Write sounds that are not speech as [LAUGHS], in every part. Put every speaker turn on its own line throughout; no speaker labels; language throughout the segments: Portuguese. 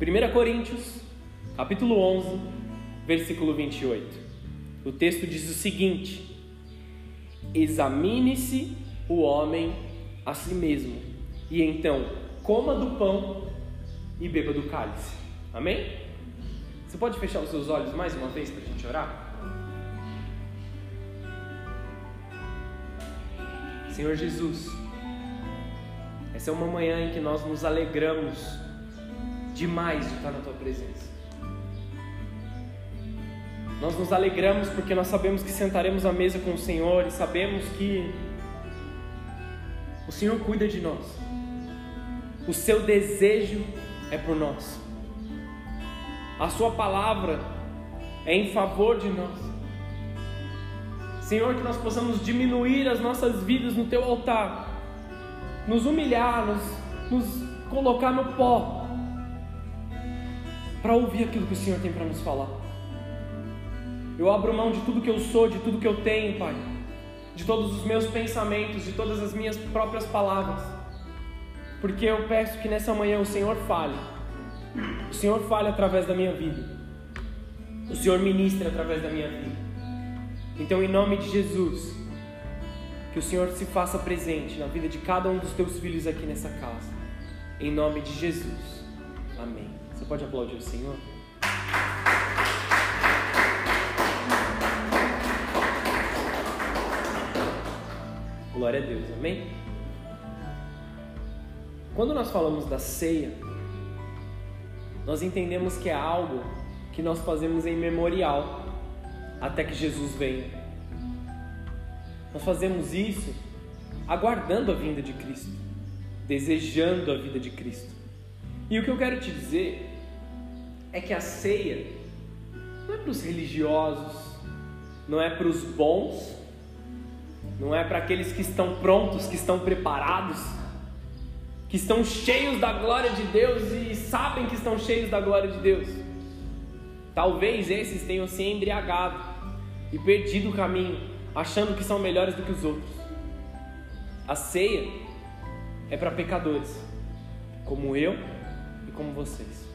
1 Coríntios, capítulo 11, versículo 28. O texto diz o seguinte: Examine-se o homem a si mesmo, e então coma do pão e beba do cálice. Amém? Você pode fechar os seus olhos mais uma vez para a gente orar? Senhor Jesus, essa é uma manhã em que nós nos alegramos demais de estar na tua presença. Nós nos alegramos porque nós sabemos que sentaremos à mesa com o Senhor e sabemos que o Senhor cuida de nós. O seu desejo é por nós. A sua palavra é em favor de nós. Senhor, que nós possamos diminuir as nossas vidas no teu altar, nos humilhar, nos, nos colocar no pó para ouvir aquilo que o Senhor tem para nos falar. Eu abro mão de tudo que eu sou, de tudo que eu tenho, Pai, de todos os meus pensamentos, de todas as minhas próprias palavras, porque eu peço que nessa manhã o Senhor fale, o Senhor fale através da minha vida, o Senhor ministre através da minha vida. Então, em nome de Jesus, que o Senhor se faça presente na vida de cada um dos teus filhos aqui nessa casa. Em nome de Jesus. Amém. Você pode aplaudir o Senhor? Glória a Deus, amém? Quando nós falamos da ceia, nós entendemos que é algo que nós fazemos em memorial até que Jesus venha. Nós fazemos isso aguardando a vinda de Cristo, desejando a vida de Cristo. E o que eu quero te dizer é que a ceia não é para os religiosos, não é para os bons, não é para aqueles que estão prontos, que estão preparados, que estão cheios da glória de Deus e sabem que estão cheios da glória de Deus. Talvez esses tenham se embriagado e perdido o caminho, achando que são melhores do que os outros. A ceia é para pecadores, como eu e como vocês.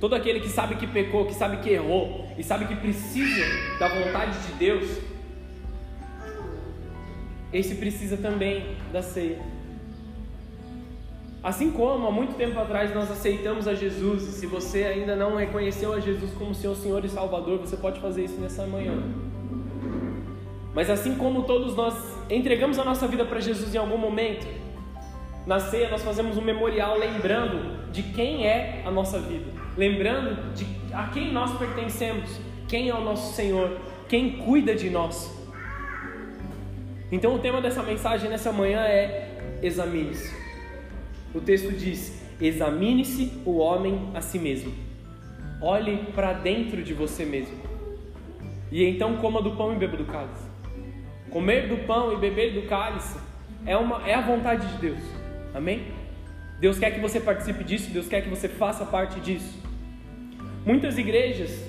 Todo aquele que sabe que pecou, que sabe que errou e sabe que precisa da vontade de Deus, esse precisa também da ceia. Assim como há muito tempo atrás nós aceitamos a Jesus, e se você ainda não reconheceu a Jesus como seu Senhor e Salvador, você pode fazer isso nessa manhã. Mas assim como todos nós entregamos a nossa vida para Jesus em algum momento, na ceia nós fazemos um memorial lembrando de quem é a nossa vida lembrando de a quem nós pertencemos, quem é o nosso Senhor, quem cuida de nós. Então o tema dessa mensagem nessa manhã é examine-se. O texto diz: examine-se o homem a si mesmo. Olhe para dentro de você mesmo. E então coma do pão e beba do cálice. Comer do pão e beber do cálice é, uma, é a vontade de Deus. Amém? Deus quer que você participe disso, Deus quer que você faça parte disso. Muitas igrejas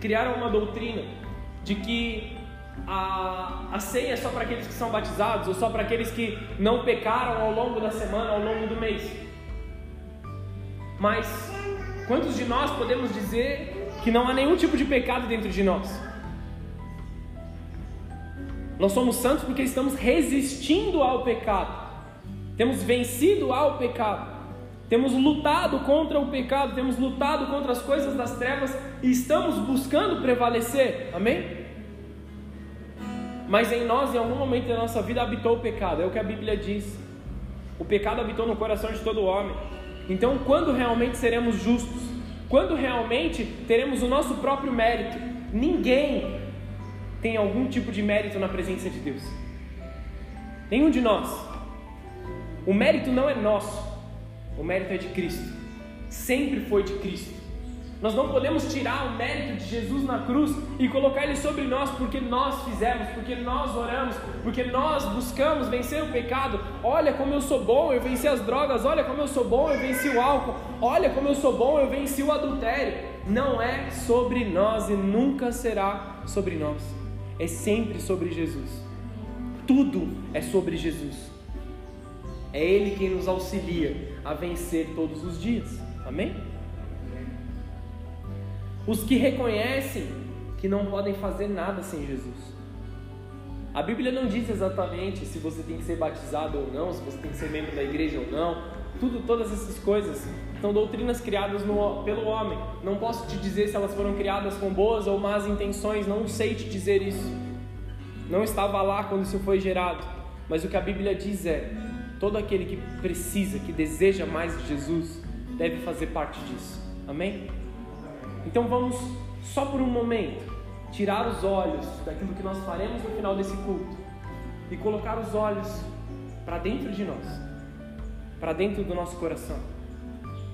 criaram uma doutrina de que a, a ceia é só para aqueles que são batizados ou só para aqueles que não pecaram ao longo da semana, ao longo do mês. Mas quantos de nós podemos dizer que não há nenhum tipo de pecado dentro de nós? Nós somos santos porque estamos resistindo ao pecado, temos vencido ao pecado. Temos lutado contra o pecado, temos lutado contra as coisas das trevas e estamos buscando prevalecer. Amém? Mas em nós, em algum momento da nossa vida, habitou o pecado. É o que a Bíblia diz. O pecado habitou no coração de todo homem. Então, quando realmente seremos justos? Quando realmente teremos o nosso próprio mérito? Ninguém tem algum tipo de mérito na presença de Deus. Nenhum de nós. O mérito não é nosso. O mérito é de Cristo. Sempre foi de Cristo. Nós não podemos tirar o mérito de Jesus na cruz e colocar ele sobre nós porque nós fizemos, porque nós oramos, porque nós buscamos vencer o pecado. Olha como eu sou bom, eu venci as drogas. Olha como eu sou bom, eu venci o álcool. Olha como eu sou bom, eu venci o adultério. Não é sobre nós e nunca será sobre nós. É sempre sobre Jesus. Tudo é sobre Jesus. É Ele quem nos auxilia a vencer todos os dias. Amém? Os que reconhecem que não podem fazer nada sem Jesus. A Bíblia não diz exatamente se você tem que ser batizado ou não, se você tem que ser membro da igreja ou não. Tudo, todas essas coisas são doutrinas criadas no, pelo homem. Não posso te dizer se elas foram criadas com boas ou más intenções, não sei te dizer isso. Não estava lá quando isso foi gerado. Mas o que a Bíblia diz é: todo aquele que precisa, que deseja mais de Jesus, deve fazer parte disso. Amém? Então vamos só por um momento tirar os olhos daquilo que nós faremos no final desse culto e colocar os olhos para dentro de nós, para dentro do nosso coração.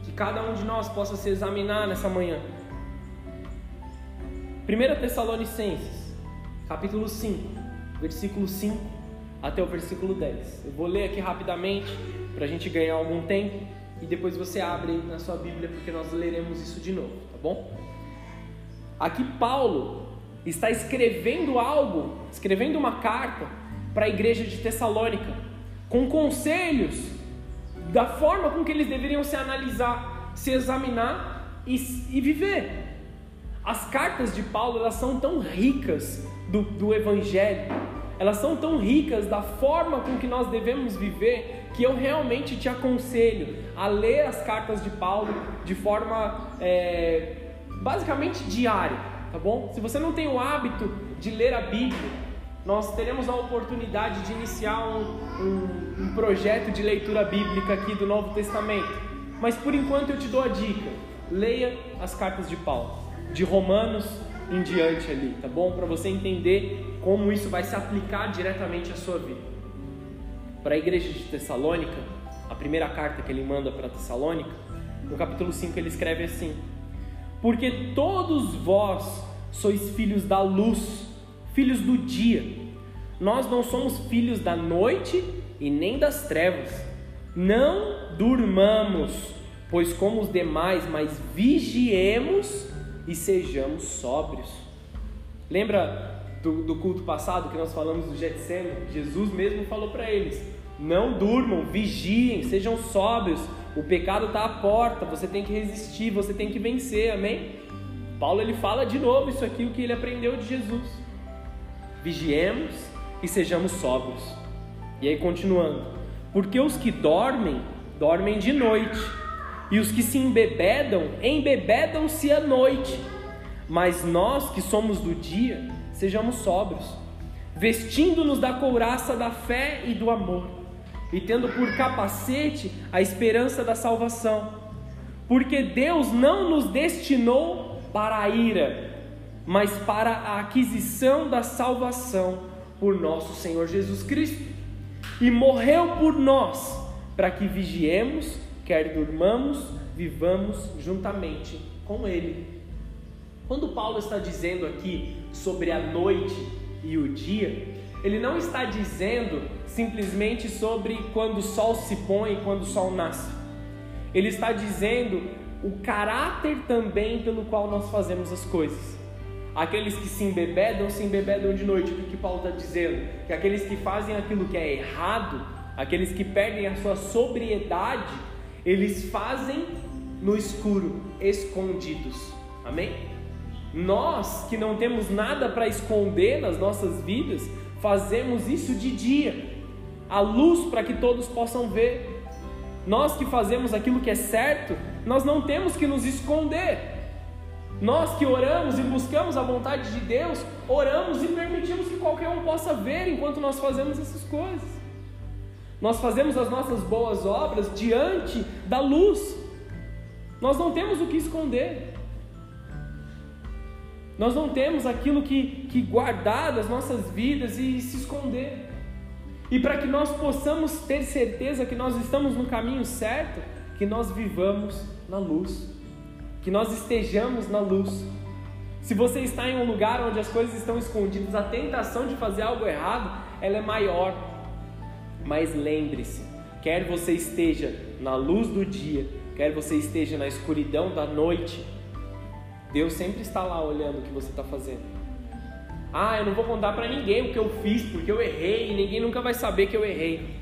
Que cada um de nós possa se examinar nessa manhã. 1 Tessalonicenses, capítulo 5, versículo 5 até o versículo 10. Eu vou ler aqui rapidamente para a gente ganhar algum tempo e depois você abre na sua Bíblia porque nós leremos isso de novo, tá bom? Aqui Paulo está escrevendo algo, escrevendo uma carta para a igreja de Tessalônica, com conselhos da forma com que eles deveriam se analisar, se examinar e, e viver. As cartas de Paulo elas são tão ricas do, do Evangelho, elas são tão ricas da forma com que nós devemos viver, que eu realmente te aconselho a ler as cartas de Paulo de forma é, basicamente diária tá bom? Se você não tem o hábito de ler a Bíblia, nós teremos a oportunidade de iniciar um, um, um projeto de leitura bíblica aqui do Novo Testamento. Mas por enquanto eu te dou a dica: leia as cartas de Paulo, de Romanos em diante ali, tá bom? Para você entender como isso vai se aplicar diretamente à sua vida. Para a igreja de Tessalônica, a primeira carta que ele manda para Tessalônica, no capítulo 5 ele escreve assim: porque todos vós sois filhos da luz, filhos do dia. Nós não somos filhos da noite e nem das trevas. Não durmamos, pois como os demais, mas vigiemos e sejamos sóbrios. Lembra do, do culto passado que nós falamos do Getsemane? Jesus mesmo falou para eles: não durmam, vigiem, sejam sóbrios o pecado está à porta, você tem que resistir, você tem que vencer, amém? Paulo ele fala de novo isso aqui o que ele aprendeu de Jesus. Vigiemos e sejamos sóbrios. E aí continuando, porque os que dormem, dormem de noite, e os que se embebedam, embebedam-se à noite. Mas nós que somos do dia, sejamos sóbrios, vestindo-nos da couraça da fé e do amor e tendo por capacete a esperança da salvação. Porque Deus não nos destinou para a ira, mas para a aquisição da salvação por nosso Senhor Jesus Cristo. E morreu por nós, para que vigiemos, quer durmamos, vivamos juntamente com Ele. Quando Paulo está dizendo aqui sobre a noite e o dia, ele não está dizendo simplesmente sobre quando o sol se põe e quando o sol nasce. Ele está dizendo o caráter também pelo qual nós fazemos as coisas. Aqueles que se embebedam, se embebedam de noite. O que, Paulo está dizendo? Que aqueles que fazem aquilo que é errado, aqueles que perdem a sua sobriedade, eles fazem no escuro, escondidos. Amém? Nós que não temos nada para esconder nas nossas vidas, fazemos isso de dia, a luz para que todos possam ver. Nós que fazemos aquilo que é certo, nós não temos que nos esconder. Nós que oramos e buscamos a vontade de Deus, oramos e permitimos que qualquer um possa ver enquanto nós fazemos essas coisas. Nós fazemos as nossas boas obras diante da luz. Nós não temos o que esconder. Nós não temos aquilo que, que guardar das nossas vidas e se esconder. E para que nós possamos ter certeza que nós estamos no caminho certo, que nós vivamos na luz, que nós estejamos na luz. Se você está em um lugar onde as coisas estão escondidas, a tentação de fazer algo errado, ela é maior. Mas lembre-se, quer você esteja na luz do dia, quer você esteja na escuridão da noite, Deus sempre está lá olhando o que você está fazendo. Ah, eu não vou contar para ninguém o que eu fiz porque eu errei e ninguém nunca vai saber que eu errei.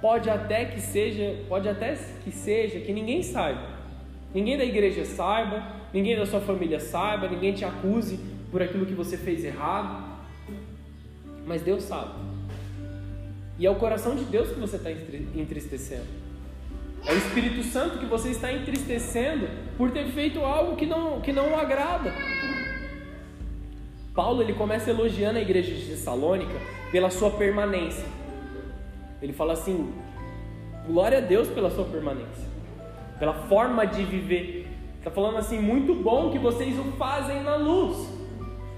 pode até que seja, pode até que seja que ninguém saiba. Ninguém da igreja saiba, ninguém da sua família saiba, ninguém te acuse por aquilo que você fez errado. Mas Deus sabe. E é o coração de Deus que você está entristecendo. É o Espírito Santo que você está entristecendo por ter feito algo que não, que não o agrada. Paulo ele começa elogiando a igreja de Tessalônica pela sua permanência. Ele fala assim: glória a Deus pela sua permanência, pela forma de viver. Está falando assim: muito bom que vocês o fazem na luz,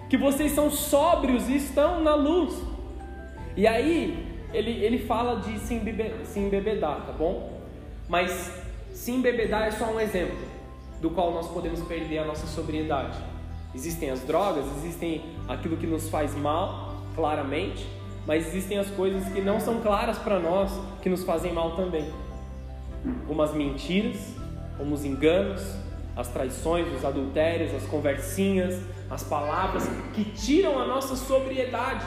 que vocês são sóbrios e estão na luz. E aí ele, ele fala de se, embebedar, tá bom? Mas se embebedar é só um exemplo do qual nós podemos perder a nossa sobriedade. Existem as drogas, existem aquilo que nos faz mal, claramente, mas existem as coisas que não são claras para nós, que nos fazem mal também. Como as mentiras, como os enganos, as traições, os adultérios, as conversinhas, as palavras que tiram a nossa sobriedade.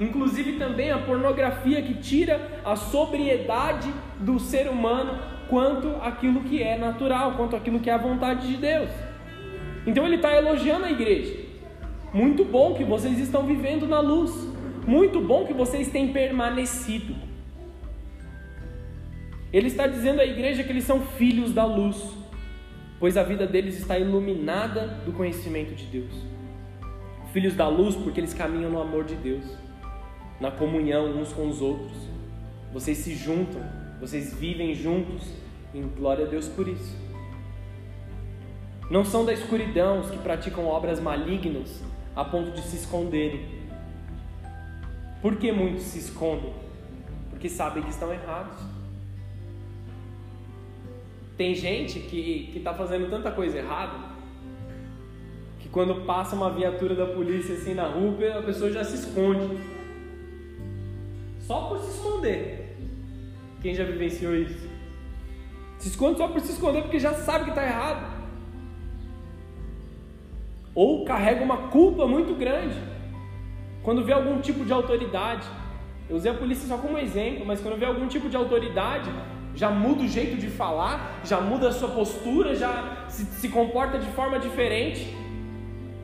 Inclusive também a pornografia que tira a sobriedade do ser humano quanto aquilo que é natural, quanto aquilo que é a vontade de Deus. Então ele está elogiando a igreja. Muito bom que vocês estão vivendo na luz. Muito bom que vocês têm permanecido. Ele está dizendo à igreja que eles são filhos da luz, pois a vida deles está iluminada do conhecimento de Deus. Filhos da luz porque eles caminham no amor de Deus na comunhão uns com os outros. Vocês se juntam, vocês vivem juntos, em glória a Deus por isso. Não são da escuridão os que praticam obras malignas a ponto de se esconderem. Por que muitos se escondem? Porque sabem que estão errados. Tem gente que está fazendo tanta coisa errada que quando passa uma viatura da polícia assim na rua, a pessoa já se esconde só por se esconder. Quem já vivenciou isso? Se esconde só por se esconder porque já sabe que está errado. Ou carrega uma culpa muito grande quando vê algum tipo de autoridade. Eu usei a polícia só como exemplo, mas quando vê algum tipo de autoridade, já muda o jeito de falar, já muda a sua postura, já se, se comporta de forma diferente,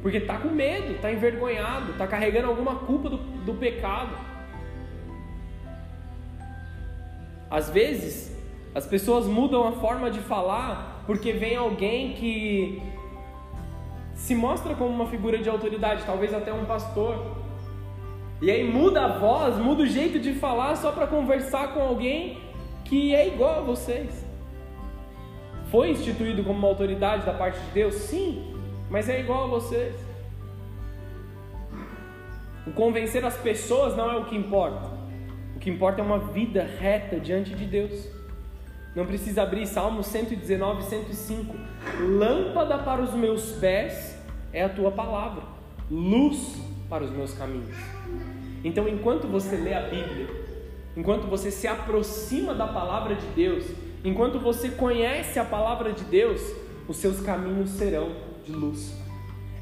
porque está com medo, está envergonhado, está carregando alguma culpa do, do pecado. Às vezes, as pessoas mudam a forma de falar porque vem alguém que se mostra como uma figura de autoridade, talvez até um pastor. E aí muda a voz, muda o jeito de falar só para conversar com alguém que é igual a vocês. Foi instituído como uma autoridade da parte de Deus? Sim, mas é igual a vocês. O convencer as pessoas não é o que importa que importa é uma vida reta diante de Deus. Não precisa abrir Salmos 119, 105. Lâmpada para os meus pés é a tua palavra, luz para os meus caminhos. Então, enquanto você lê a Bíblia, enquanto você se aproxima da palavra de Deus, enquanto você conhece a palavra de Deus, os seus caminhos serão de luz.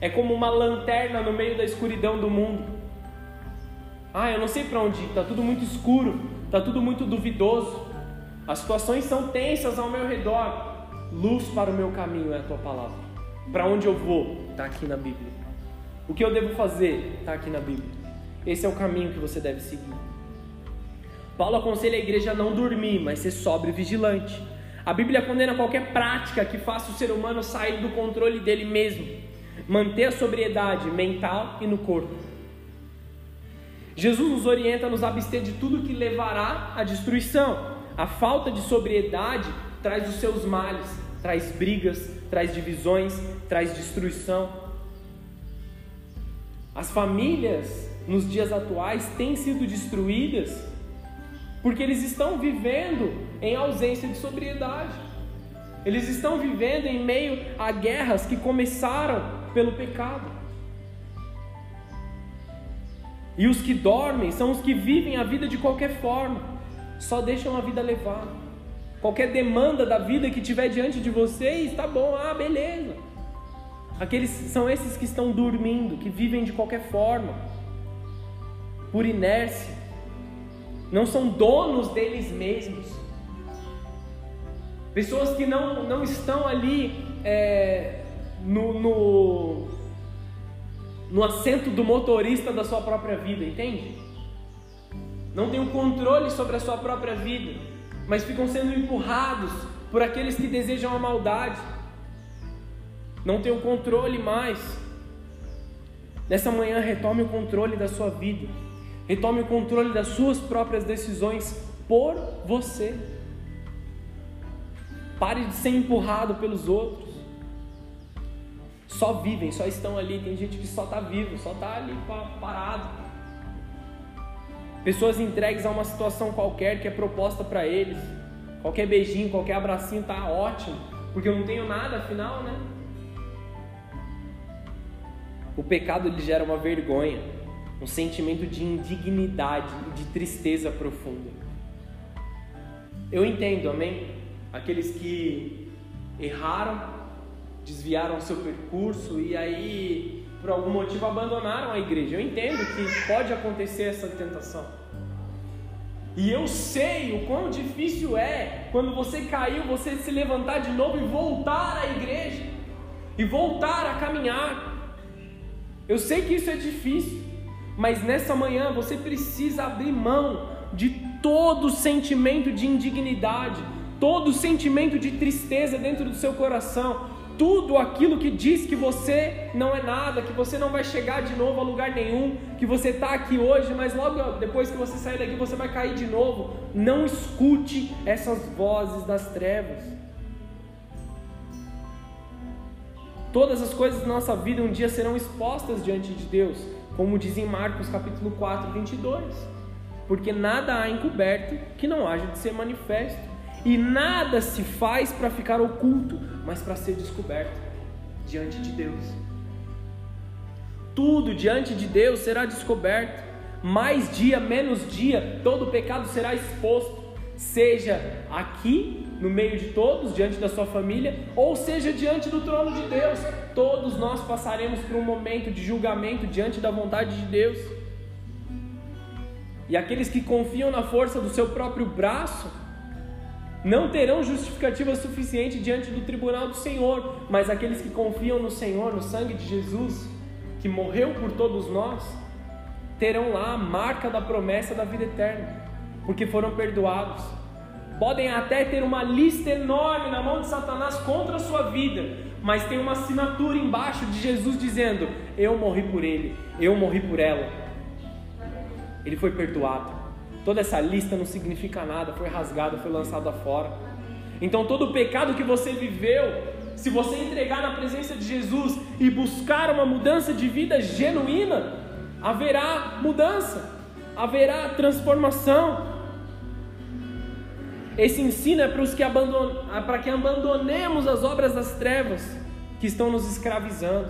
É como uma lanterna no meio da escuridão do mundo. Ah, eu não sei para onde ir, está tudo muito escuro, está tudo muito duvidoso. As situações são tensas ao meu redor. Luz para o meu caminho é a tua palavra. Para onde eu vou? Está aqui na Bíblia. O que eu devo fazer? Está aqui na Bíblia. Esse é o caminho que você deve seguir. Paulo aconselha a igreja a não dormir, mas ser sóbrio e vigilante. A Bíblia condena qualquer prática que faça o ser humano sair do controle dele mesmo, manter a sobriedade mental e no corpo. Jesus nos orienta a nos abster de tudo que levará à destruição. A falta de sobriedade traz os seus males, traz brigas, traz divisões, traz destruição. As famílias nos dias atuais têm sido destruídas porque eles estão vivendo em ausência de sobriedade. Eles estão vivendo em meio a guerras que começaram pelo pecado. E os que dormem são os que vivem a vida de qualquer forma, só deixam a vida levar. Qualquer demanda da vida que tiver diante de vocês, tá bom, ah, beleza. Aqueles são esses que estão dormindo, que vivem de qualquer forma, por inércia. Não são donos deles mesmos. Pessoas que não, não estão ali é, no, no, no assento do motorista da sua própria vida, entende? Não tem o controle sobre a sua própria vida, mas ficam sendo empurrados por aqueles que desejam a maldade. Não tem o controle mais. Nessa manhã, retome o controle da sua vida. Retome o controle das suas próprias decisões por você. Pare de ser empurrado pelos outros. Só vivem, só estão ali. Tem gente que só está vivo, só está ali parado. Pessoas entregues a uma situação qualquer que é proposta para eles. Qualquer beijinho, qualquer abracinho tá ótimo, porque eu não tenho nada afinal, né? O pecado lhe gera uma vergonha, um sentimento de indignidade e de tristeza profunda. Eu entendo, amém? Aqueles que erraram, desviaram seu percurso e aí, por algum motivo, abandonaram a igreja. Eu entendo que pode acontecer essa tentação. E eu sei o quão difícil é quando você caiu, você se levantar de novo e voltar à igreja, e voltar a caminhar. Eu sei que isso é difícil, mas nessa manhã você precisa abrir mão de todo sentimento de indignidade, todo sentimento de tristeza dentro do seu coração, tudo aquilo que diz que você não é nada, que você não vai chegar de novo a lugar nenhum, que você está aqui hoje, mas logo depois que você sair daqui você vai cair de novo. Não escute essas vozes das trevas. Todas as coisas da nossa vida um dia serão expostas diante de Deus, como diz em Marcos capítulo 4, 22. Porque nada há encoberto que não haja de ser manifesto, e nada se faz para ficar oculto, mas para ser descoberto diante de Deus. Tudo diante de Deus será descoberto. Mais dia, menos dia, todo pecado será exposto, seja aqui no meio de todos, diante da sua família, ou seja diante do trono de Deus. Todos nós passaremos por um momento de julgamento diante da vontade de Deus. E aqueles que confiam na força do seu próprio braço não terão justificativa suficiente diante do tribunal do Senhor, mas aqueles que confiam no Senhor, no sangue de Jesus, que morreu por todos nós, terão lá a marca da promessa da vida eterna, porque foram perdoados podem até ter uma lista enorme na mão de Satanás contra a sua vida, mas tem uma assinatura embaixo de Jesus dizendo: Eu morri por ele, eu morri por ela. Ele foi perdoado. Toda essa lista não significa nada, foi rasgada, foi lançada fora. Então, todo o pecado que você viveu, se você entregar na presença de Jesus e buscar uma mudança de vida genuína, haverá mudança, haverá transformação, esse ensino é para, os que abandon... para que abandonemos as obras das trevas que estão nos escravizando.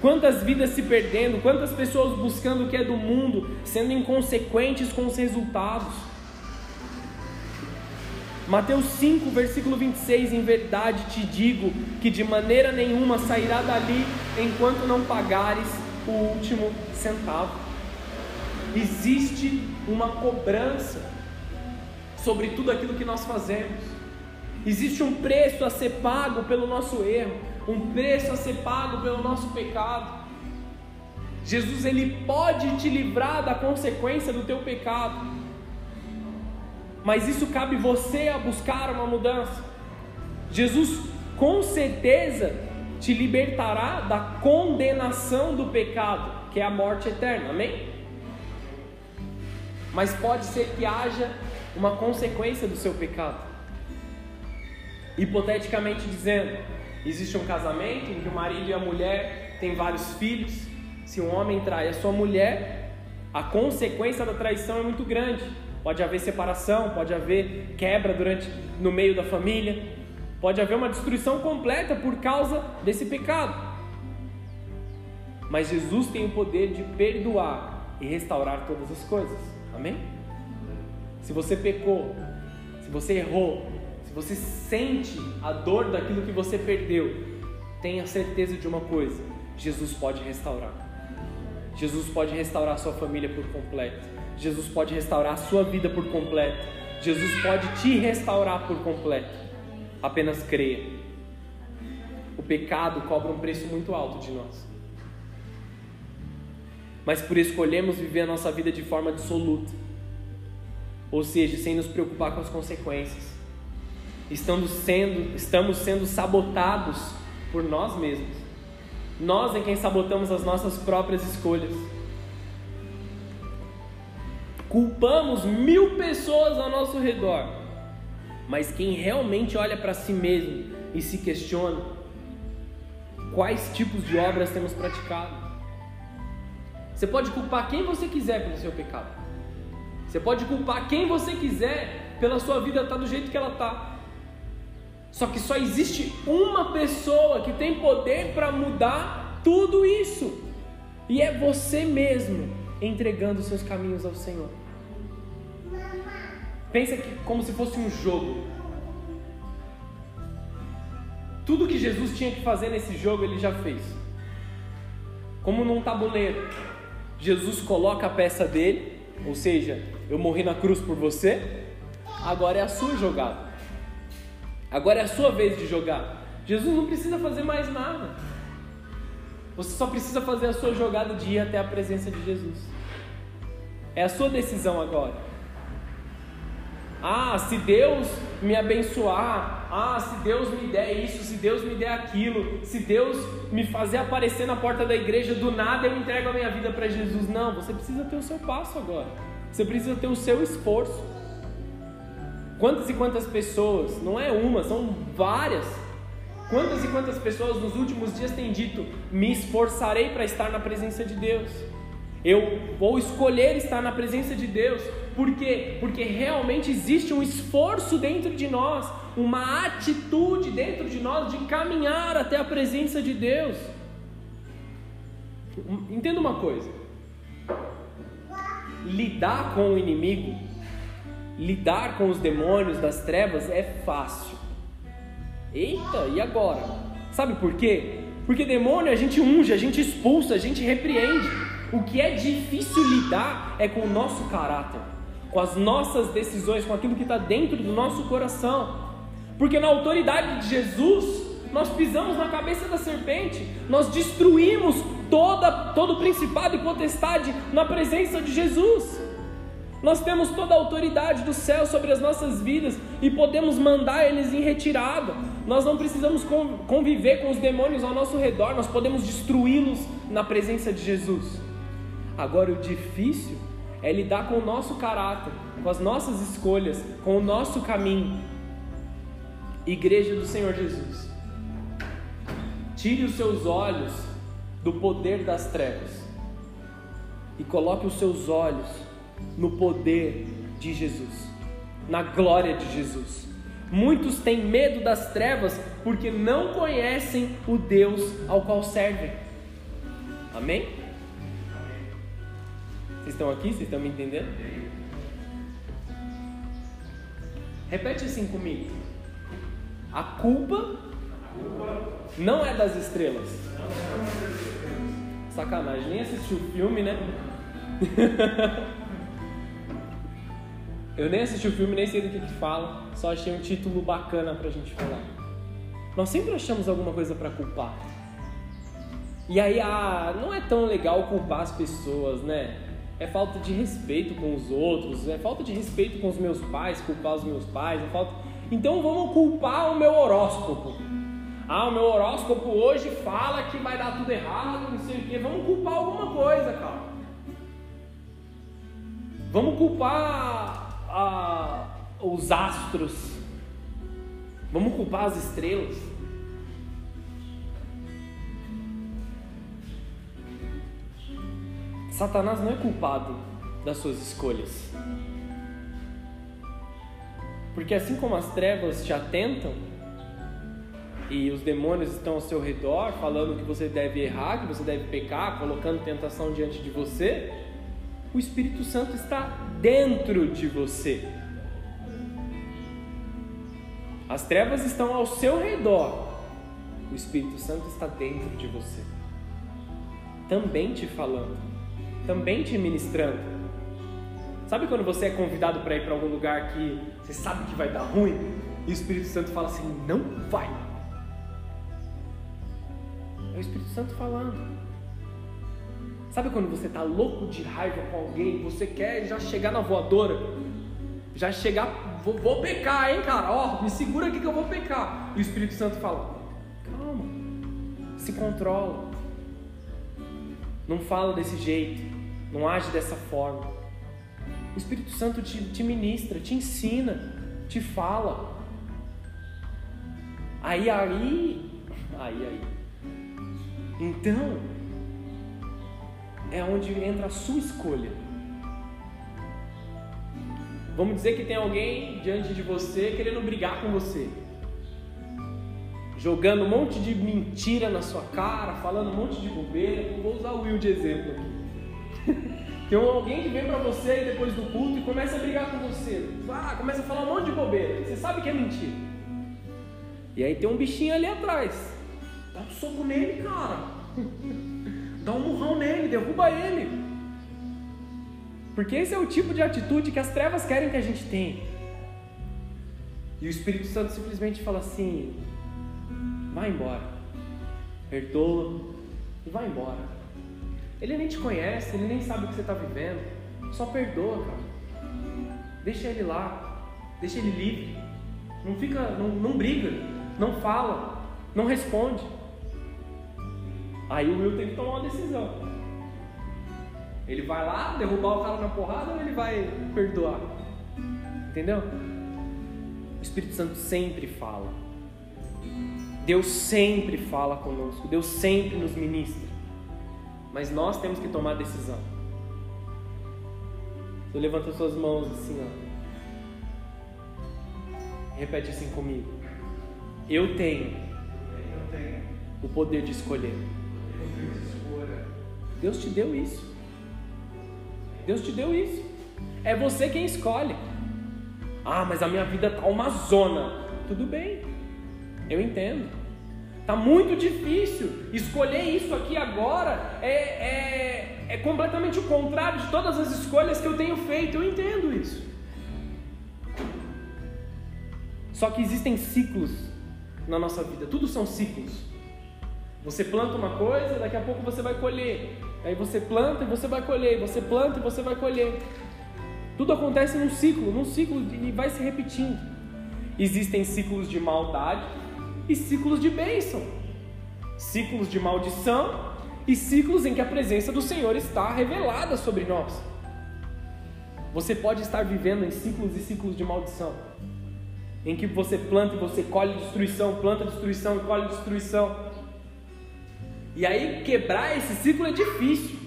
Quantas vidas se perdendo, quantas pessoas buscando o que é do mundo, sendo inconsequentes com os resultados. Mateus 5, versículo 26: Em verdade te digo que de maneira nenhuma sairá dali enquanto não pagares o último centavo. Existe uma cobrança sobre tudo aquilo que nós fazemos. Existe um preço a ser pago pelo nosso erro, um preço a ser pago pelo nosso pecado. Jesus ele pode te livrar da consequência do teu pecado. Mas isso cabe você a buscar uma mudança. Jesus com certeza te libertará da condenação do pecado, que é a morte eterna. Amém? Mas pode ser que haja uma consequência do seu pecado. Hipoteticamente dizendo, existe um casamento em que o marido e a mulher têm vários filhos. Se um homem trai a sua mulher, a consequência da traição é muito grande. Pode haver separação, pode haver quebra durante no meio da família, pode haver uma destruição completa por causa desse pecado. Mas Jesus tem o poder de perdoar e restaurar todas as coisas. Amém? se você pecou, se você errou, se você sente a dor daquilo que você perdeu, tenha certeza de uma coisa: Jesus pode restaurar. Jesus pode restaurar sua família por completo. Jesus pode restaurar a sua vida por completo. Jesus pode te restaurar por completo. Apenas creia. O pecado cobra um preço muito alto de nós. Mas por escolhermos viver a nossa vida de forma absoluta, ou seja, sem nos preocupar com as consequências, estamos sendo, estamos sendo sabotados por nós mesmos. Nós é quem sabotamos as nossas próprias escolhas. Culpamos mil pessoas ao nosso redor, mas quem realmente olha para si mesmo e se questiona quais tipos de obras temos praticado. Você pode culpar quem você quiser pelo seu pecado. Você pode culpar quem você quiser pela sua vida estar tá do jeito que ela está. Só que só existe uma pessoa que tem poder para mudar tudo isso. E é você mesmo entregando seus caminhos ao Senhor. Pensa que como se fosse um jogo. Tudo que Jesus tinha que fazer nesse jogo ele já fez. Como num tabuleiro. Jesus coloca a peça dele, ou seja, eu morri na cruz por você, agora é a sua jogada. Agora é a sua vez de jogar. Jesus não precisa fazer mais nada. Você só precisa fazer a sua jogada de ir até a presença de Jesus. É a sua decisão agora. Ah, se Deus me abençoar, ah, se Deus me der isso, se Deus me der aquilo, se Deus me fazer aparecer na porta da igreja do nada, eu entrego a minha vida para Jesus. Não, você precisa ter o seu passo agora. Você precisa ter o seu esforço. Quantas e quantas pessoas, não é uma, são várias. Quantas e quantas pessoas nos últimos dias têm dito: "Me esforçarei para estar na presença de Deus"? Eu vou escolher estar na presença de Deus. Por quê? Porque realmente existe um esforço dentro de nós, uma atitude dentro de nós de caminhar até a presença de Deus. Entenda uma coisa: lidar com o inimigo, lidar com os demônios das trevas é fácil. Eita, e agora? Sabe por quê? Porque demônio a gente unge, a gente expulsa, a gente repreende. O que é difícil lidar é com o nosso caráter, com as nossas decisões, com aquilo que está dentro do nosso coração. Porque na autoridade de Jesus, nós pisamos na cabeça da serpente, nós destruímos toda, todo o principado e potestade na presença de Jesus. Nós temos toda a autoridade do céu sobre as nossas vidas e podemos mandar eles em retirada. Nós não precisamos conviver com os demônios ao nosso redor, nós podemos destruí-los na presença de Jesus. Agora, o difícil é lidar com o nosso caráter, com as nossas escolhas, com o nosso caminho. Igreja do Senhor Jesus, tire os seus olhos do poder das trevas e coloque os seus olhos no poder de Jesus, na glória de Jesus. Muitos têm medo das trevas porque não conhecem o Deus ao qual servem. Amém? Vocês estão aqui? Vocês estão me entendendo? Repete assim comigo. A culpa não é das estrelas. Sacanagem, nem assistiu o filme, né? [LAUGHS] Eu nem assisti o filme, nem sei do que, que fala, só achei um título bacana pra gente falar. Nós sempre achamos alguma coisa para culpar. E aí, ah, não é tão legal culpar as pessoas, né? É falta de respeito com os outros, é falta de respeito com os meus pais, culpar os meus pais, é falta... então vamos culpar o meu horóscopo. Ah, o meu horóscopo hoje fala que vai dar tudo errado, não sei o quê. Vamos culpar alguma coisa, cara. Vamos culpar os astros. Vamos culpar as estrelas. Satanás não é culpado das suas escolhas. Porque assim como as trevas te atentam e os demônios estão ao seu redor falando que você deve errar, que você deve pecar, colocando tentação diante de você, o Espírito Santo está dentro de você. As trevas estão ao seu redor, o Espírito Santo está dentro de você, também te falando também te ministrando. Sabe quando você é convidado para ir para algum lugar que você sabe que vai dar ruim e o Espírito Santo fala assim: não vai. É o Espírito Santo falando. Sabe quando você está louco de raiva com alguém, você quer já chegar na voadora, já chegar, vou, vou pecar, hein, cara? Ó, me segura aqui que eu vou pecar. E o Espírito Santo fala: calma, se controla, não fala desse jeito, não age dessa forma. O Espírito Santo te, te ministra, te ensina, te fala. Aí, aí, aí, aí. Então, é onde entra a sua escolha. Vamos dizer que tem alguém diante de você querendo brigar com você, jogando um monte de mentira na sua cara, falando um monte de bobeira. Vou usar o Will de exemplo aqui. Tem alguém que vem para você depois do culto e começa a brigar com você. Ah, começa a falar um monte de bobeira. Você sabe que é mentira. E aí tem um bichinho ali atrás. Dá um soco nele, cara. [LAUGHS] Dá um murrão nele, derruba ele. Porque esse é o tipo de atitude que as trevas querem que a gente tenha. E o Espírito Santo simplesmente fala assim: vai embora, perdoa e vai embora. Ele nem te conhece, ele nem sabe o que você está vivendo. Só perdoa, cara. Deixa ele lá, deixa ele livre. Não fica, não, não briga, não fala, não responde. Aí o Will tem que tomar uma decisão. Ele vai lá derrubar o cara na porrada ou ele vai perdoar? Entendeu? O Espírito Santo sempre fala. Deus sempre fala conosco. Deus sempre nos ministra. Mas nós temos que tomar decisão. Você levanta suas mãos assim, ó. Repete assim comigo. Eu tenho, Eu tenho o poder de escolher. Deus te deu isso. Deus te deu isso. É você quem escolhe. Ah, mas a minha vida tá uma zona. Tudo bem. Eu entendo. Tá muito difícil. Escolher isso aqui agora é, é, é completamente o contrário de todas as escolhas que eu tenho feito. Eu entendo isso. Só que existem ciclos na nossa vida. Tudo são ciclos. Você planta uma coisa, daqui a pouco você vai colher. Aí você planta e você vai colher. Você planta e você vai colher. Tudo acontece num ciclo, num ciclo e vai se repetindo. Existem ciclos de maldade e ciclos de bênção, ciclos de maldição e ciclos em que a presença do Senhor está revelada sobre nós. Você pode estar vivendo em ciclos e ciclos de maldição, em que você planta e você colhe destruição, planta destruição e colhe destruição. E aí quebrar esse ciclo é difícil.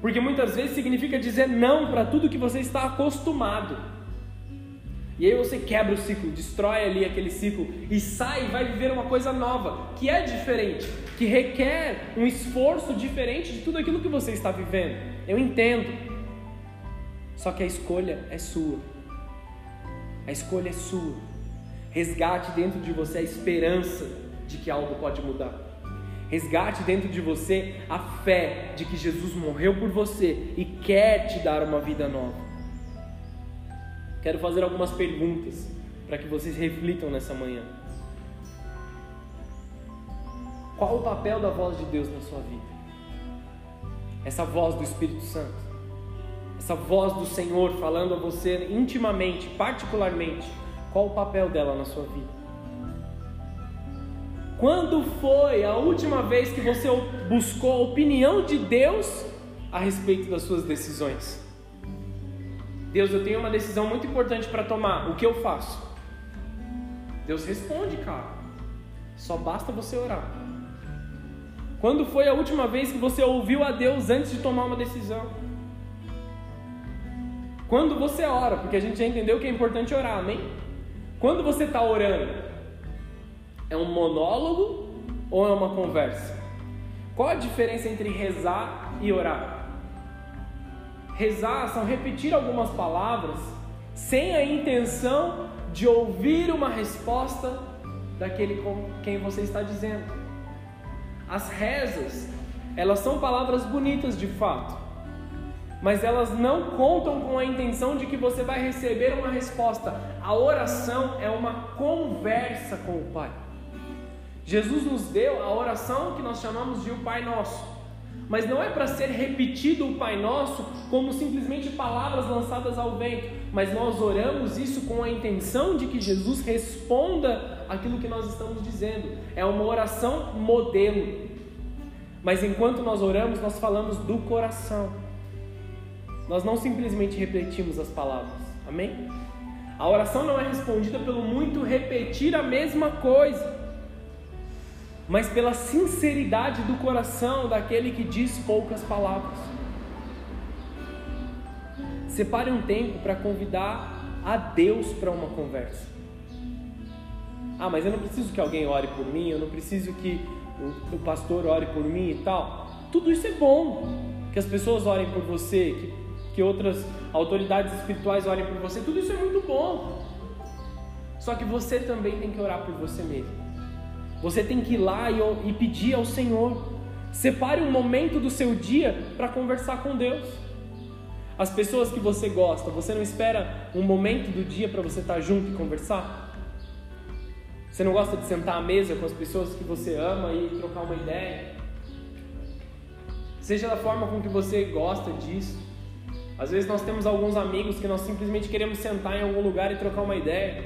Porque muitas vezes significa dizer não para tudo que você está acostumado. E aí você quebra o ciclo, destrói ali aquele ciclo e sai e vai viver uma coisa nova, que é diferente, que requer um esforço diferente de tudo aquilo que você está vivendo. Eu entendo. Só que a escolha é sua. A escolha é sua. Resgate dentro de você a esperança de que algo pode mudar. Resgate dentro de você a fé de que Jesus morreu por você e quer te dar uma vida nova. Quero fazer algumas perguntas para que vocês reflitam nessa manhã. Qual o papel da voz de Deus na sua vida? Essa voz do Espírito Santo, essa voz do Senhor falando a você intimamente, particularmente, qual o papel dela na sua vida? Quando foi a última vez que você buscou a opinião de Deus a respeito das suas decisões? Deus, eu tenho uma decisão muito importante para tomar. O que eu faço? Deus responde, cara. Só basta você orar. Quando foi a última vez que você ouviu a Deus antes de tomar uma decisão? Quando você ora, porque a gente já entendeu que é importante orar, amém? Quando você está orando, é um monólogo ou é uma conversa? Qual a diferença entre rezar e orar? Rezar são repetir algumas palavras sem a intenção de ouvir uma resposta daquele com quem você está dizendo. As rezas, elas são palavras bonitas de fato, mas elas não contam com a intenção de que você vai receber uma resposta. A oração é uma conversa com o Pai. Jesus nos deu a oração que nós chamamos de o Pai Nosso. Mas não é para ser repetido o Pai Nosso como simplesmente palavras lançadas ao vento, mas nós oramos isso com a intenção de que Jesus responda aquilo que nós estamos dizendo. É uma oração modelo. Mas enquanto nós oramos, nós falamos do coração. Nós não simplesmente repetimos as palavras. Amém? A oração não é respondida pelo muito repetir a mesma coisa, mas pela sinceridade do coração daquele que diz poucas palavras. Separe um tempo para convidar a Deus para uma conversa. Ah, mas eu não preciso que alguém ore por mim, eu não preciso que o pastor ore por mim e tal. Tudo isso é bom. Que as pessoas orem por você, que que outras autoridades espirituais orem por você, tudo isso é muito bom. Só que você também tem que orar por você mesmo. Você tem que ir lá e, e pedir ao Senhor. Separe um momento do seu dia para conversar com Deus. As pessoas que você gosta, você não espera um momento do dia para você estar junto e conversar? Você não gosta de sentar à mesa com as pessoas que você ama e trocar uma ideia? Seja da forma com que você gosta disso. Às vezes nós temos alguns amigos que nós simplesmente queremos sentar em algum lugar e trocar uma ideia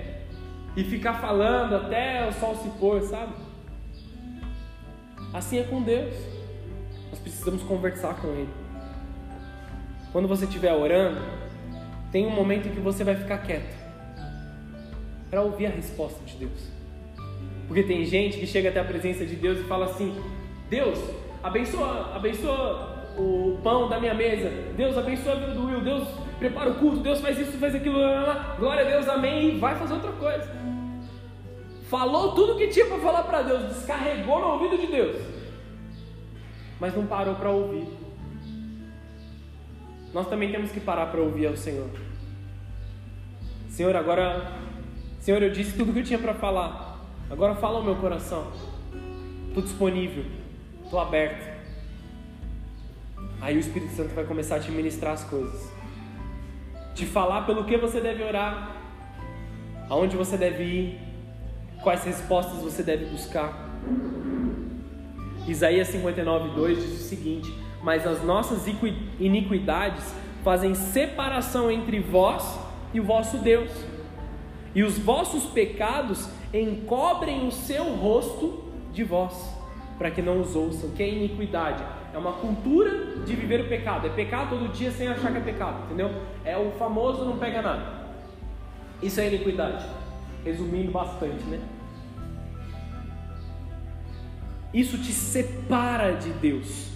e ficar falando até o sol se pôr, sabe? Assim é com Deus. Nós precisamos conversar com Ele. Quando você estiver orando, tem um momento em que você vai ficar quieto para ouvir a resposta de Deus. Porque tem gente que chega até a presença de Deus e fala assim: Deus, abençoa, abençoa o pão da minha mesa. Deus abençoa a vida do Will. Deus prepara o culto. Deus faz isso, faz aquilo. Glória a Deus, amém. E vai fazer outra coisa. Falou tudo que tinha para falar para Deus. Descarregou no ouvido de Deus. Mas não parou para ouvir. Nós também temos que parar para ouvir ao Senhor. Senhor, agora. Senhor, eu disse tudo que eu tinha para falar. Agora fala o meu coração. Estou disponível. Estou aberto. Aí o Espírito Santo vai começar a te ministrar as coisas, te falar pelo que você deve orar, aonde você deve ir, quais respostas você deve buscar. Isaías 59, 2 diz o seguinte: Mas as nossas iniquidades fazem separação entre vós e o vosso Deus, e os vossos pecados encobrem o seu rosto de vós, para que não os ouçam. Que é iniquidade? É uma cultura de viver o pecado. É pecar todo dia sem achar que é pecado, entendeu? É o famoso não pega nada. Isso é iniquidade. Resumindo bastante, né? Isso te separa de Deus.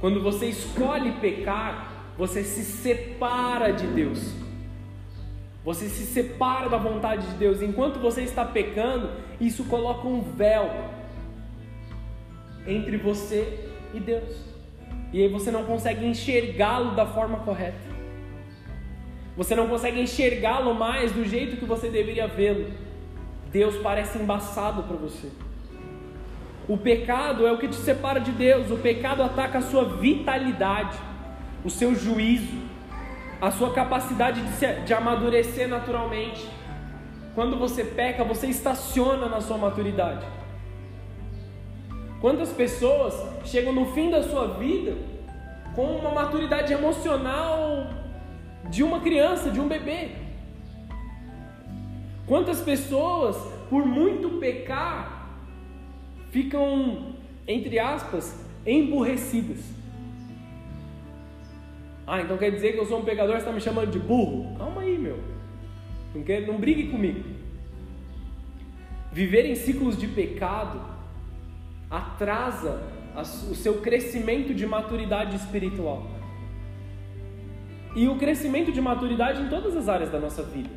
Quando você escolhe pecar, você se separa de Deus. Você se separa da vontade de Deus. Enquanto você está pecando, isso coloca um véu entre você e Deus. E aí você não consegue enxergá-lo da forma correta. Você não consegue enxergá-lo mais do jeito que você deveria vê-lo. Deus parece embaçado para você. O pecado é o que te separa de Deus. O pecado ataca a sua vitalidade, o seu juízo, a sua capacidade de, se, de amadurecer naturalmente. Quando você peca, você estaciona na sua maturidade. Quantas pessoas chegam no fim da sua vida com uma maturidade emocional de uma criança, de um bebê? Quantas pessoas, por muito pecar, ficam, entre aspas, emburrecidas? Ah, então quer dizer que eu sou um pecador, você está me chamando de burro? Calma aí, meu. Não, quer, não brigue comigo. Viver em ciclos de pecado atrasa o seu crescimento de maturidade espiritual. E o crescimento de maturidade em todas as áreas da nossa vida.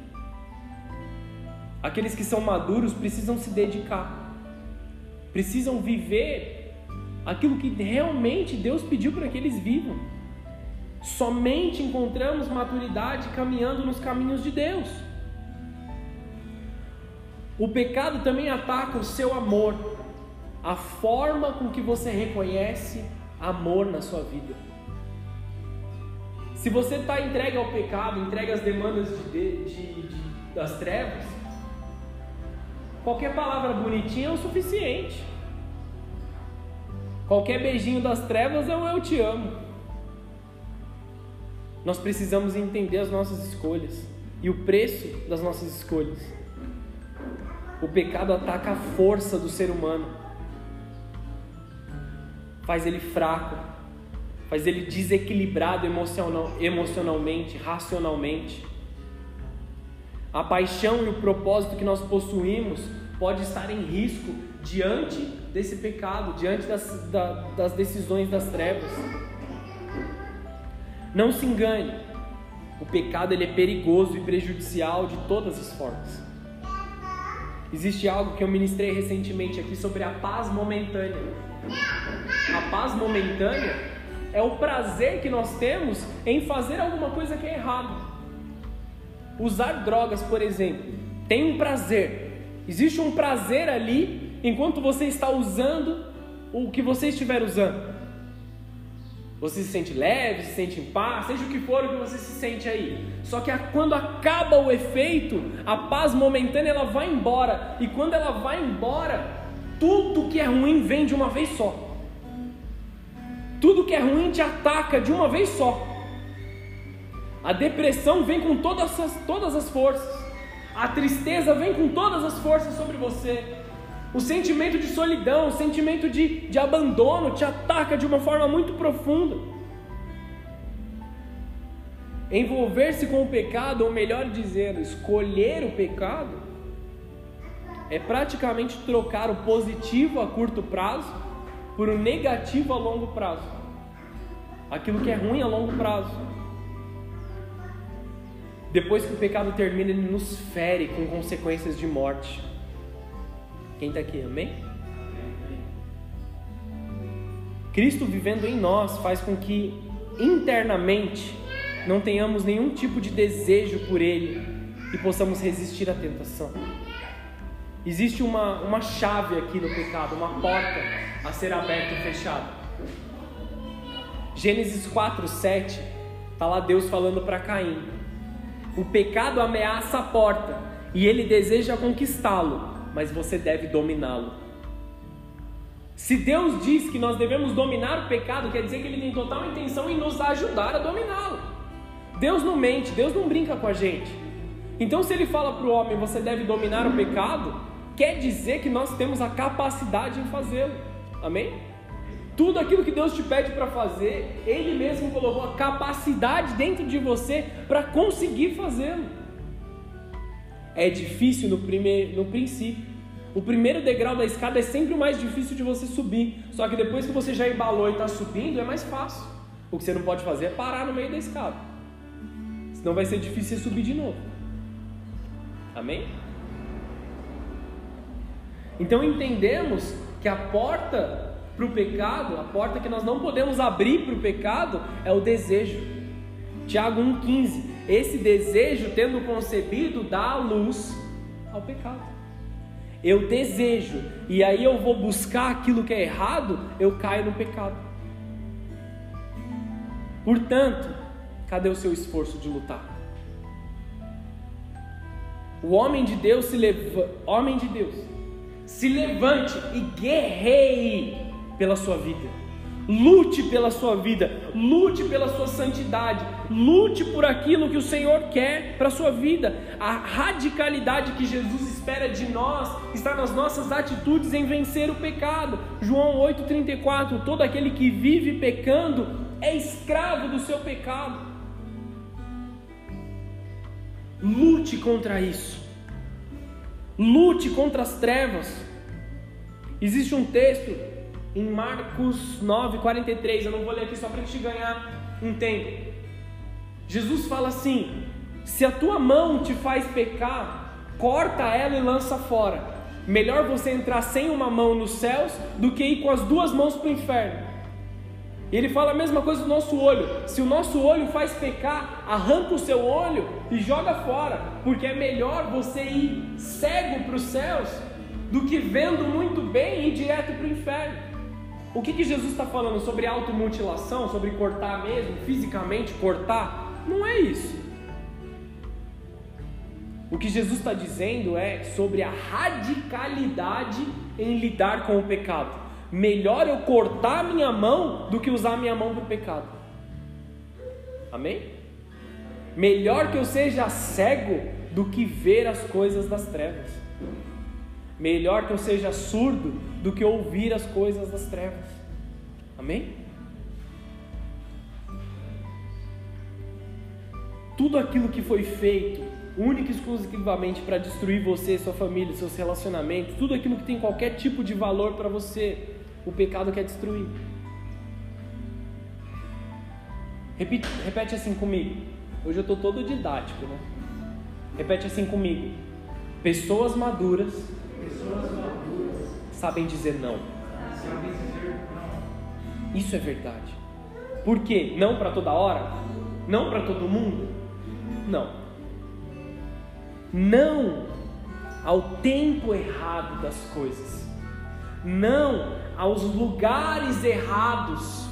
Aqueles que são maduros precisam se dedicar, precisam viver aquilo que realmente Deus pediu para que eles vivam. Somente encontramos maturidade caminhando nos caminhos de Deus. O pecado também ataca o seu amor a forma com que você reconhece amor na sua vida. Se você está entregue ao pecado, entregue às demandas de, de, de, das trevas, qualquer palavra bonitinha é o suficiente. Qualquer beijinho das trevas é o eu te amo. Nós precisamos entender as nossas escolhas e o preço das nossas escolhas. O pecado ataca a força do ser humano, faz ele fraco, faz ele desequilibrado emocional, emocionalmente, racionalmente. A paixão e o propósito que nós possuímos pode estar em risco diante desse pecado, diante das, da, das decisões das trevas. Não se engane, o pecado ele é perigoso e prejudicial de todas as formas. Existe algo que eu ministrei recentemente aqui sobre a paz momentânea. A paz momentânea é o prazer que nós temos em fazer alguma coisa que é errado. Usar drogas, por exemplo, tem um prazer. Existe um prazer ali enquanto você está usando o que você estiver usando. Você se sente leve, se sente em paz, seja o que for o que você se sente aí. Só que quando acaba o efeito, a paz momentânea ela vai embora. E quando ela vai embora, tudo que é ruim vem de uma vez só. Tudo que é ruim te ataca de uma vez só. A depressão vem com todas as, todas as forças. A tristeza vem com todas as forças sobre você. O sentimento de solidão, o sentimento de, de abandono te ataca de uma forma muito profunda. Envolver-se com o pecado, ou melhor dizendo, escolher o pecado, é praticamente trocar o positivo a curto prazo por um negativo a longo prazo. Aquilo que é ruim a longo prazo. Depois que o pecado termina, ele nos fere com consequências de morte. Quem está aqui, amém? Cristo vivendo em nós faz com que internamente não tenhamos nenhum tipo de desejo por Ele e possamos resistir à tentação. Existe uma, uma chave aqui no pecado, uma porta a ser aberta e fechada. Gênesis 4, 7, está lá Deus falando para Caim: O pecado ameaça a porta e ele deseja conquistá-lo, mas você deve dominá-lo. Se Deus diz que nós devemos dominar o pecado, quer dizer que Ele tem total intenção em nos ajudar a dominá-lo. Deus não mente, Deus não brinca com a gente. Então, se Ele fala para o homem, você deve dominar o pecado, quer dizer que nós temos a capacidade em fazê-lo. Amém? Tudo aquilo que Deus te pede para fazer, Ele mesmo colocou a capacidade dentro de você para conseguir fazê-lo. É difícil no, primeiro, no princípio. O primeiro degrau da escada é sempre o mais difícil de você subir. Só que depois que você já embalou e está subindo, é mais fácil. O que você não pode fazer é parar no meio da escada. Senão vai ser difícil subir de novo. Amém? Então entendemos que a porta para o pecado, a porta que nós não podemos abrir para o pecado, é o desejo. Tiago 1,15: Esse desejo, tendo concebido, dá luz ao pecado. Eu desejo, e aí eu vou buscar aquilo que é errado, eu caio no pecado. Portanto, cadê o seu esforço de lutar? O homem de Deus se leva, homem de Deus, se levante e guerreie pela sua vida. Lute pela sua vida, lute pela sua santidade, lute por aquilo que o Senhor quer para a sua vida. A radicalidade que Jesus espera de nós está nas nossas atitudes em vencer o pecado. João 8,34: Todo aquele que vive pecando é escravo do seu pecado. Lute contra isso. Lute contra as trevas. Existe um texto em Marcos 9:43, eu não vou ler aqui só para gente ganhar um tempo. Jesus fala assim: se a tua mão te faz pecar, corta ela e lança fora. Melhor você entrar sem uma mão nos céus do que ir com as duas mãos para o inferno. E ele fala a mesma coisa do nosso olho. Se o nosso olho faz pecar, arranca o seu olho e joga fora, porque é melhor você ir cego para os céus do que vendo muito bem e ir direto para o inferno. O que, que Jesus está falando sobre automutilação, sobre cortar mesmo, fisicamente cortar? Não é isso. O que Jesus está dizendo é sobre a radicalidade em lidar com o pecado. Melhor eu cortar minha mão do que usar minha mão para o pecado. Amém? Melhor que eu seja cego do que ver as coisas das trevas. Melhor que eu seja surdo do que ouvir as coisas das trevas. Amém? Tudo aquilo que foi feito, única e exclusivamente para destruir você, sua família, seus relacionamentos, tudo aquilo que tem qualquer tipo de valor para você, o pecado quer destruir. Repete, repete assim comigo. Hoje eu estou todo didático, né? Repete assim comigo. Pessoas maduras, Pessoas maduras sabem dizer não. Sabem dizer não. Isso é verdade. Por quê? Não para toda hora? Não para todo mundo? Não. Não ao tempo errado das coisas. Não aos lugares errados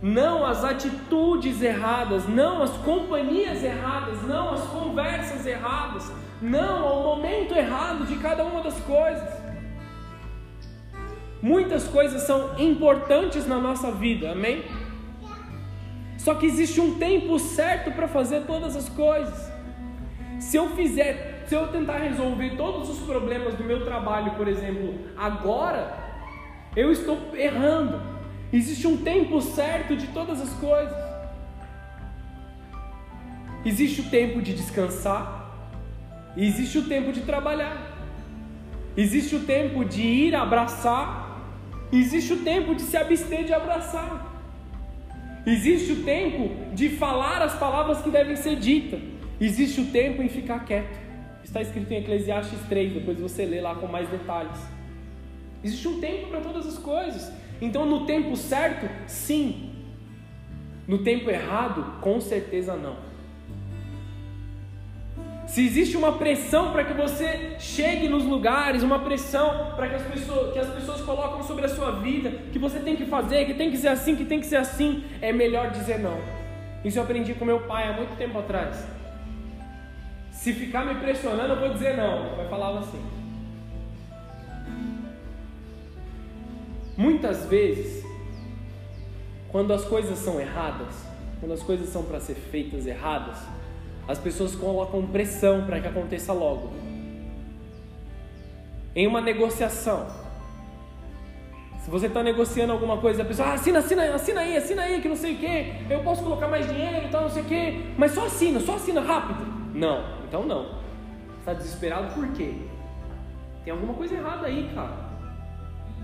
não as atitudes erradas, não as companhias erradas, não as conversas erradas, não ao momento errado de cada uma das coisas. Muitas coisas são importantes na nossa vida, amém? Só que existe um tempo certo para fazer todas as coisas. Se eu fizer, se eu tentar resolver todos os problemas do meu trabalho, por exemplo, agora, eu estou errando Existe um tempo certo de todas as coisas. Existe o tempo de descansar, existe o tempo de trabalhar. Existe o tempo de ir abraçar, existe o tempo de se abster de abraçar. Existe o tempo de falar as palavras que devem ser ditas. Existe o tempo em ficar quieto. Está escrito em Eclesiastes 3, depois você lê lá com mais detalhes. Existe um tempo para todas as coisas. Então, no tempo certo, sim. No tempo errado, com certeza não. Se existe uma pressão para que você chegue nos lugares, uma pressão para que as pessoas, que as pessoas colocam sobre a sua vida, que você tem que fazer, que tem que ser assim, que tem que ser assim, é melhor dizer não. Isso eu aprendi com meu pai há muito tempo atrás. Se ficar me pressionando, eu vou dizer não. Vai falar assim. Muitas vezes, quando as coisas são erradas, quando as coisas são para ser feitas erradas, as pessoas colocam pressão para que aconteça logo. Em uma negociação, se você está negociando alguma coisa, a pessoa ah, assina, assina, assina aí, assina aí, que não sei o que, eu posso colocar mais dinheiro e tal, não sei o que, mas só assina, só assina rápido. Não, então não. Está desesperado por quê? Tem alguma coisa errada aí, cara.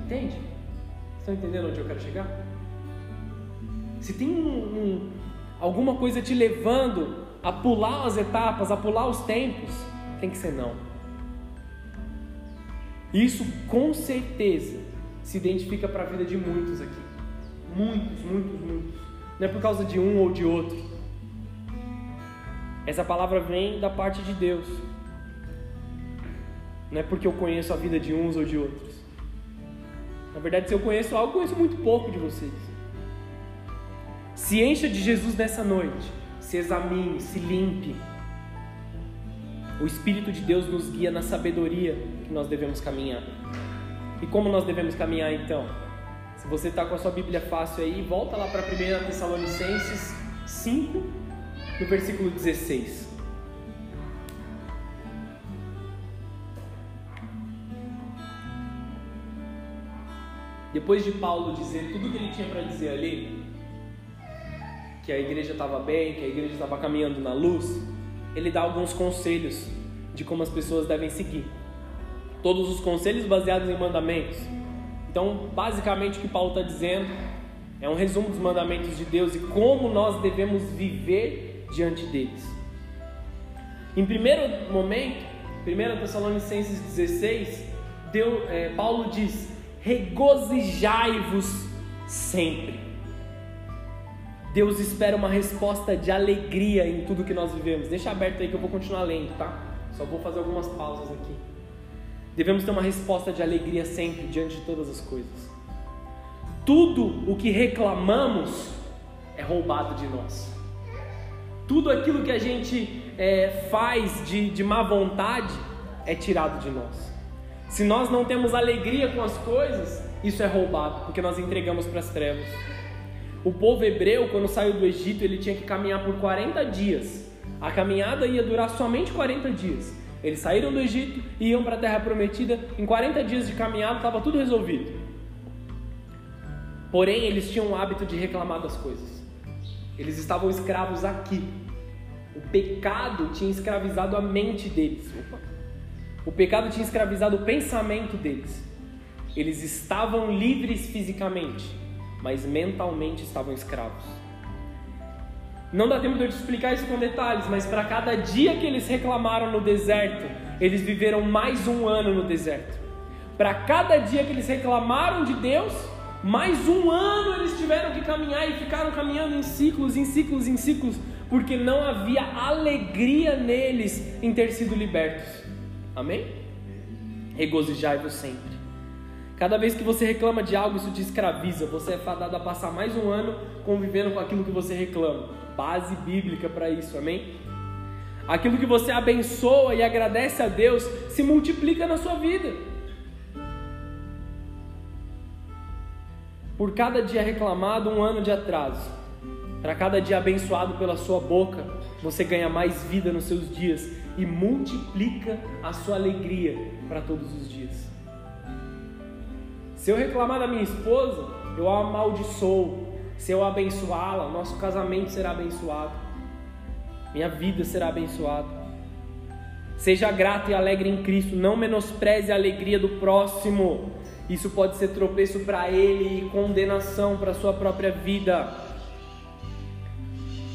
Entende? Estão entendendo onde eu quero chegar? Se tem um, um, alguma coisa te levando a pular as etapas, a pular os tempos, tem que ser não. Isso com certeza se identifica para a vida de muitos aqui. Muitos, muitos, muitos. Não é por causa de um ou de outro. Essa palavra vem da parte de Deus. Não é porque eu conheço a vida de uns ou de outros. Verdade, se eu conheço algo, eu conheço muito pouco de vocês. Se encha de Jesus nessa noite. Se examine, se limpe. O Espírito de Deus nos guia na sabedoria que nós devemos caminhar. E como nós devemos caminhar então? Se você está com a sua Bíblia fácil aí, volta lá para 1 Tessalonicenses 5, no versículo 16. Depois de Paulo dizer tudo o que ele tinha para dizer ali, que a igreja estava bem, que a igreja estava caminhando na luz, ele dá alguns conselhos de como as pessoas devem seguir. Todos os conselhos baseados em mandamentos. Então, basicamente, o que Paulo está dizendo é um resumo dos mandamentos de Deus e como nós devemos viver diante deles. Em primeiro momento, 1 Tessalonicenses 16, Deus, é, Paulo diz: regozijai-vos sempre. Deus espera uma resposta de alegria em tudo que nós vivemos. Deixa aberto aí que eu vou continuar lendo, tá? Só vou fazer algumas pausas aqui. Devemos ter uma resposta de alegria sempre diante de todas as coisas. tudo o que reclamamos é roubado de nós. Tudo aquilo que a gente é, faz de, de má vontade é tirado de nós. Se nós não temos alegria com as coisas, isso é roubado, porque nós entregamos para as trevas. O povo hebreu, quando saiu do Egito, ele tinha que caminhar por 40 dias. A caminhada ia durar somente 40 dias. Eles saíram do Egito e iam para a terra prometida. Em 40 dias de caminhada estava tudo resolvido. Porém, eles tinham o hábito de reclamar das coisas. Eles estavam escravos aqui. O pecado tinha escravizado a mente deles. Opa. O pecado tinha escravizado o pensamento deles. Eles estavam livres fisicamente, mas mentalmente estavam escravos. Não dá tempo de eu te explicar isso com detalhes, mas para cada dia que eles reclamaram no deserto, eles viveram mais um ano no deserto. Para cada dia que eles reclamaram de Deus, mais um ano eles tiveram que caminhar e ficaram caminhando em ciclos, em ciclos, em ciclos, porque não havia alegria neles em ter sido libertos. Amém? Regozijai-vos sempre. Cada vez que você reclama de algo, isso te escraviza. Você é fadado a passar mais um ano convivendo com aquilo que você reclama. Base bíblica para isso, amém? Aquilo que você abençoa e agradece a Deus se multiplica na sua vida. Por cada dia reclamado, um ano de atraso. Para cada dia abençoado pela sua boca, você ganha mais vida nos seus dias e multiplica a sua alegria para todos os dias. Se eu reclamar da minha esposa, eu a amaldiçoo. Se eu abençoá-la, nosso casamento será abençoado. Minha vida será abençoada. Seja grato e alegre em Cristo, não menospreze a alegria do próximo. Isso pode ser tropeço para ele e condenação para sua própria vida.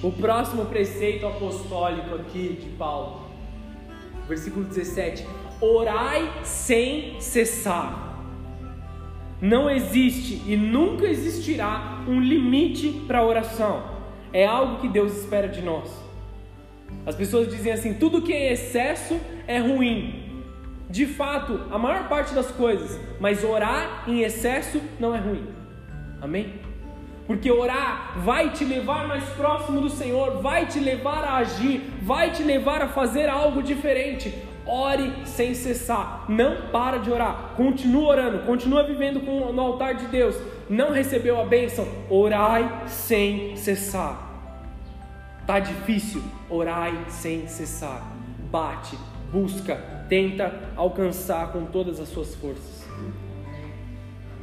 O próximo preceito apostólico aqui de Paulo, versículo 17: Orai sem cessar. Não existe e nunca existirá um limite para a oração. É algo que Deus espera de nós. As pessoas dizem assim: tudo que é excesso é ruim. De fato, a maior parte das coisas, mas orar em excesso não é ruim. Amém? Porque orar vai te levar mais próximo do Senhor, vai te levar a agir, vai te levar a fazer algo diferente. Ore sem cessar, não para de orar, continua orando, continua vivendo com, no altar de Deus. Não recebeu a bênção? Orai sem cessar. Tá difícil? Orai sem cessar. Bate, busca, tenta alcançar com todas as suas forças.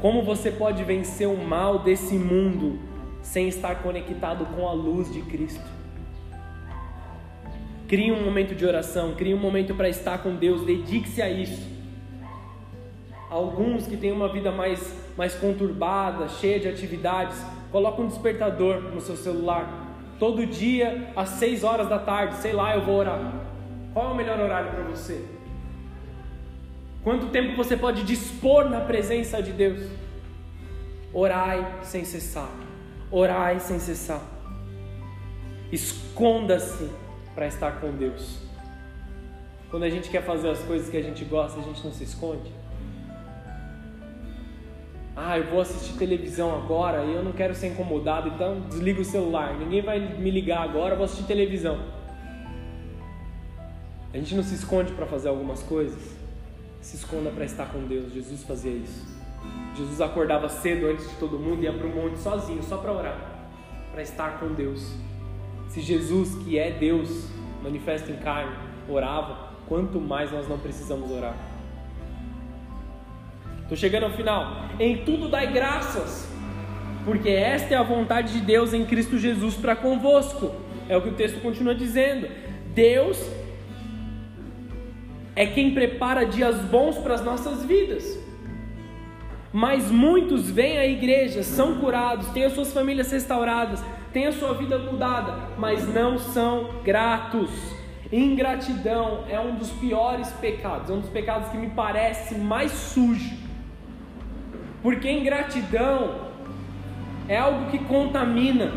Como você pode vencer o mal desse mundo sem estar conectado com a luz de Cristo? Crie um momento de oração, crie um momento para estar com Deus, dedique-se a isso. Alguns que têm uma vida mais, mais conturbada, cheia de atividades, coloque um despertador no seu celular. Todo dia, às 6 horas da tarde, sei lá, eu vou orar. Qual é o melhor horário para você? Quanto tempo você pode dispor na presença de Deus? Orai sem cessar. Orai sem cessar. Esconda-se para estar com Deus. Quando a gente quer fazer as coisas que a gente gosta, a gente não se esconde. Ah, eu vou assistir televisão agora e eu não quero ser incomodado, então desliga o celular. Ninguém vai me ligar agora, eu vou assistir televisão. A gente não se esconde para fazer algumas coisas, se esconda para estar com Deus. Jesus fazia isso. Jesus acordava cedo antes de todo mundo e ia para o monte sozinho, só para orar, para estar com Deus. Se Jesus, que é Deus, manifesto em carne, orava, quanto mais nós não precisamos orar. Estou chegando ao final. Em tudo dai graças, porque esta é a vontade de Deus em Cristo Jesus para convosco. É o que o texto continua dizendo. Deus é quem prepara dias bons para as nossas vidas. Mas muitos vêm à igreja, são curados, têm as suas famílias restauradas, têm a sua vida mudada, mas não são gratos. Ingratidão é um dos piores pecados, é um dos pecados que me parece mais sujo. Porque ingratidão é algo que contamina,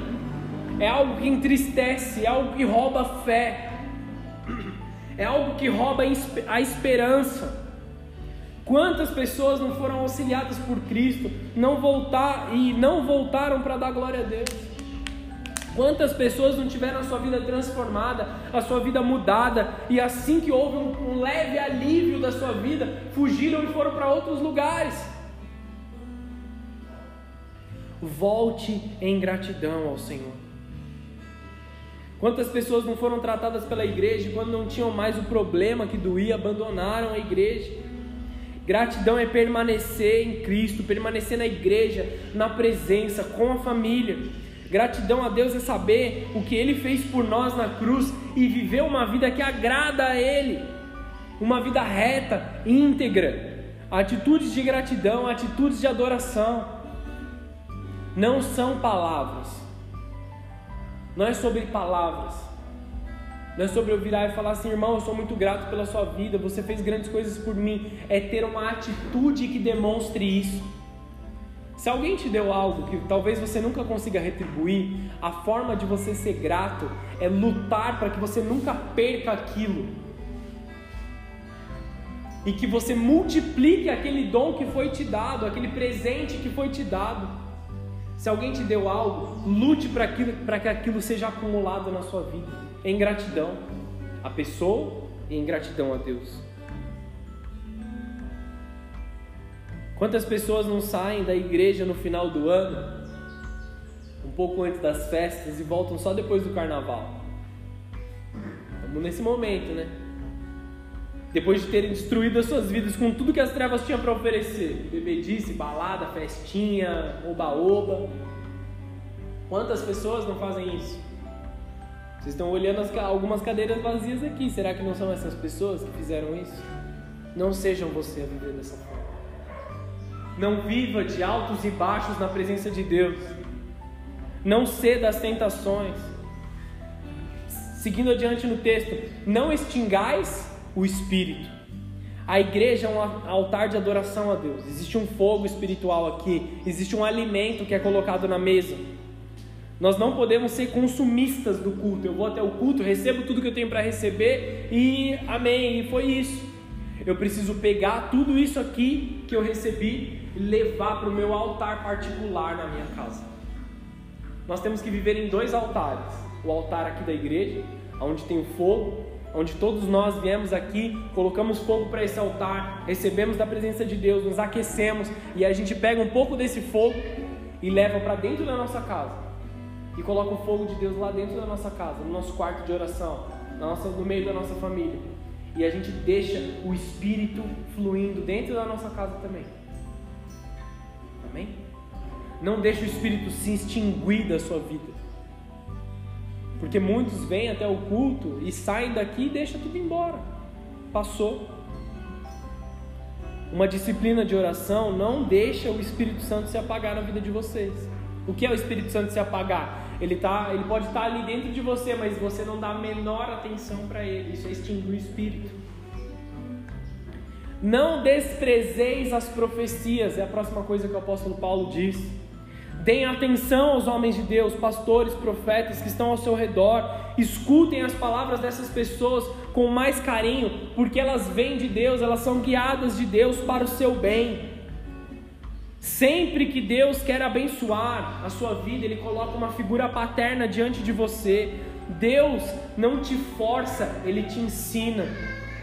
é algo que entristece, é algo que rouba fé é algo que rouba a esperança. Quantas pessoas não foram auxiliadas por Cristo, não voltar e não voltaram para dar glória a Deus? Quantas pessoas não tiveram a sua vida transformada, a sua vida mudada, e assim que houve um, um leve alívio da sua vida, fugiram e foram para outros lugares? Volte em gratidão ao Senhor. Quantas pessoas não foram tratadas pela igreja quando não tinham mais o problema que doía, abandonaram a igreja? Gratidão é permanecer em Cristo, permanecer na igreja, na presença, com a família. Gratidão a Deus é saber o que Ele fez por nós na cruz e viver uma vida que agrada a Ele, uma vida reta, íntegra. Atitudes de gratidão, atitudes de adoração, não são palavras, não é sobre palavras, não é sobre eu virar e falar assim, irmão, eu sou muito grato pela sua vida, você fez grandes coisas por mim, é ter uma atitude que demonstre isso. Se alguém te deu algo que talvez você nunca consiga retribuir, a forma de você ser grato é lutar para que você nunca perca aquilo. E que você multiplique aquele dom que foi te dado, aquele presente que foi te dado. Se alguém te deu algo, lute para que aquilo seja acumulado na sua vida, em gratidão à pessoa e em gratidão a Deus. Quantas pessoas não saem da igreja no final do ano, um pouco antes das festas, e voltam só depois do carnaval? Estamos nesse momento, né? Depois de terem destruído as suas vidas com tudo que as trevas tinham para oferecer bebedice, balada, festinha, oba-oba. Quantas pessoas não fazem isso? Vocês estão olhando as, algumas cadeiras vazias aqui. Será que não são essas pessoas que fizeram isso? Não sejam você a viver dessa forma. Não viva de altos e baixos na presença de Deus. Não ceda às tentações. Seguindo adiante no texto, não extingais o espírito. A igreja é um altar de adoração a Deus. Existe um fogo espiritual aqui, existe um alimento que é colocado na mesa. Nós não podemos ser consumistas do culto. Eu vou até o culto, recebo tudo que eu tenho para receber e amém, e foi isso. Eu preciso pegar tudo isso aqui que eu recebi e levar para o meu altar particular na minha casa. Nós temos que viver em dois altares: o altar aqui da igreja, onde tem o fogo, onde todos nós viemos aqui, colocamos fogo para esse altar, recebemos da presença de Deus, nos aquecemos e a gente pega um pouco desse fogo e leva para dentro da nossa casa. E coloca o fogo de Deus lá dentro da nossa casa, no nosso quarto de oração, no meio da nossa família. E a gente deixa o Espírito fluindo dentro da nossa casa também. Amém? Não deixe o Espírito se extinguir da sua vida. Porque muitos vêm até o culto e saem daqui e deixam tudo embora. Passou. Uma disciplina de oração não deixa o Espírito Santo se apagar na vida de vocês. O que é o Espírito Santo se apagar? Ele, tá, ele pode estar ali dentro de você, mas você não dá a menor atenção para ele. Isso é extinguir o Espírito. Não desprezeis as profecias, é a próxima coisa que o apóstolo Paulo diz. Deem atenção aos homens de Deus, pastores, profetas que estão ao seu redor. Escutem as palavras dessas pessoas com mais carinho, porque elas vêm de Deus, elas são guiadas de Deus para o seu bem. Sempre que Deus quer abençoar a sua vida, Ele coloca uma figura paterna diante de você. Deus não te força, Ele te ensina,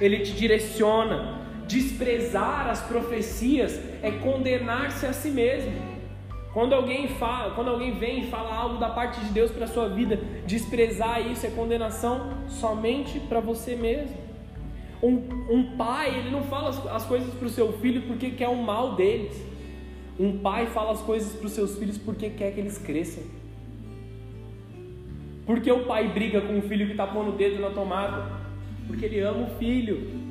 Ele te direciona. Desprezar as profecias é condenar-se a si mesmo. Quando alguém fala, quando alguém vem e fala algo da parte de Deus para a sua vida, desprezar isso é condenação somente para você mesmo. Um, um, pai, ele não fala as, as coisas para o seu filho porque quer o mal deles. Um pai fala as coisas para os seus filhos porque quer que eles cresçam. Por que o pai briga com o filho que está pondo o dedo na tomada? Porque ele ama o filho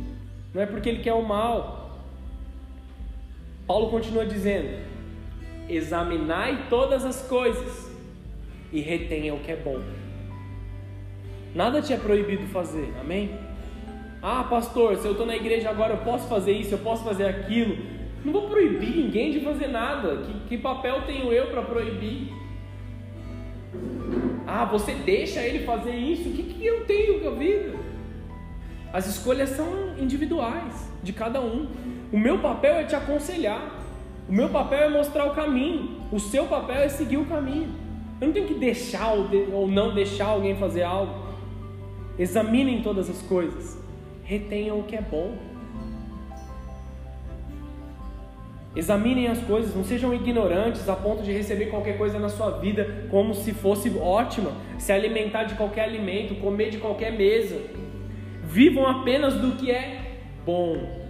não é porque ele quer o mal. Paulo continua dizendo: examinai todas as coisas e retenha o que é bom. Nada te é proibido fazer, amém? Ah, pastor, se eu estou na igreja agora, eu posso fazer isso, eu posso fazer aquilo. Não vou proibir ninguém de fazer nada. Que, que papel tenho eu para proibir? Ah, você deixa ele fazer isso? O que, que eu tenho com a vida? As escolhas são individuais de cada um. O meu papel é te aconselhar. O meu papel é mostrar o caminho. O seu papel é seguir o caminho. Eu não tenho que deixar ou não deixar alguém fazer algo. Examinem todas as coisas. Retenham o que é bom. Examinem as coisas, não sejam ignorantes a ponto de receber qualquer coisa na sua vida como se fosse ótima, se alimentar de qualquer alimento, comer de qualquer mesa. Vivam apenas do que é bom.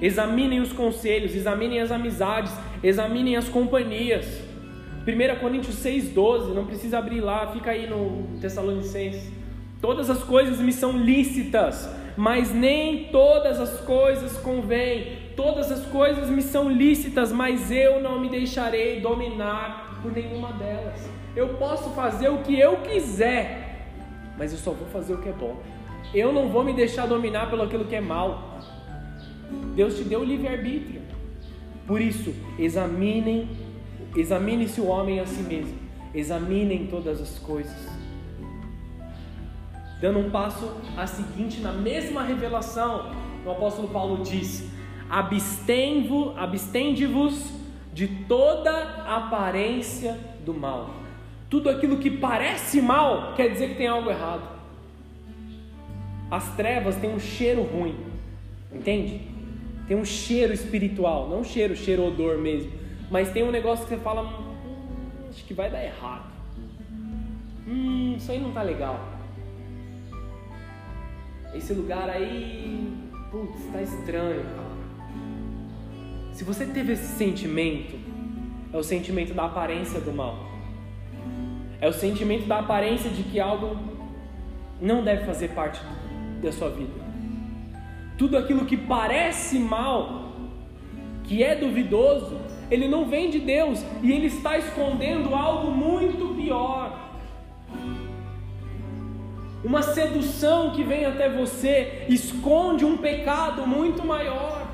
Examinem os conselhos, examinem as amizades, examinem as companhias. 1 Coríntios 6,12, não precisa abrir lá, fica aí no Tessalonicenses. Todas as coisas me são lícitas, mas nem todas as coisas convêm. Todas as coisas me são lícitas, mas eu não me deixarei dominar por nenhuma delas. Eu posso fazer o que eu quiser, mas eu só vou fazer o que é bom. Eu não vou me deixar dominar pelo aquilo que é mal. Deus te deu o livre-arbítrio. Por isso, examinem, examine-se o homem a si mesmo. Examinem todas as coisas. Dando um passo a seguinte na mesma revelação, o apóstolo Paulo diz: abstende-vos de toda aparência do mal. Tudo aquilo que parece mal quer dizer que tem algo errado. As trevas têm um cheiro ruim, entende? Tem um cheiro espiritual, não cheiro, cheiro odor mesmo, mas tem um negócio que você fala, hum, acho que vai dar errado. Hum, isso aí não tá legal. Esse lugar aí, putz, tá estranho. Se você teve esse sentimento, é o sentimento da aparência do mal. É o sentimento da aparência de que algo não deve fazer parte da sua vida. Tudo aquilo que parece mal, que é duvidoso, ele não vem de Deus e ele está escondendo algo muito pior. Uma sedução que vem até você esconde um pecado muito maior.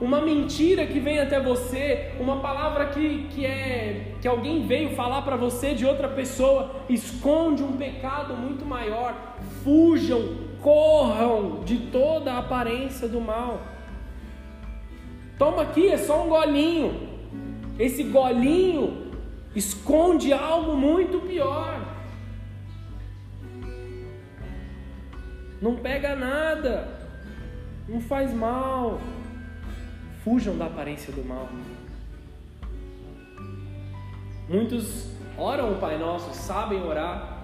Uma mentira que vem até você, uma palavra que, que é que alguém veio falar para você de outra pessoa, esconde um pecado muito maior. Fujam corram de toda a aparência do mal. Toma aqui, é só um golinho. Esse golinho esconde algo muito pior. Não pega nada, não faz mal. Fujam da aparência do mal. Muitos oram o Pai Nosso, sabem orar,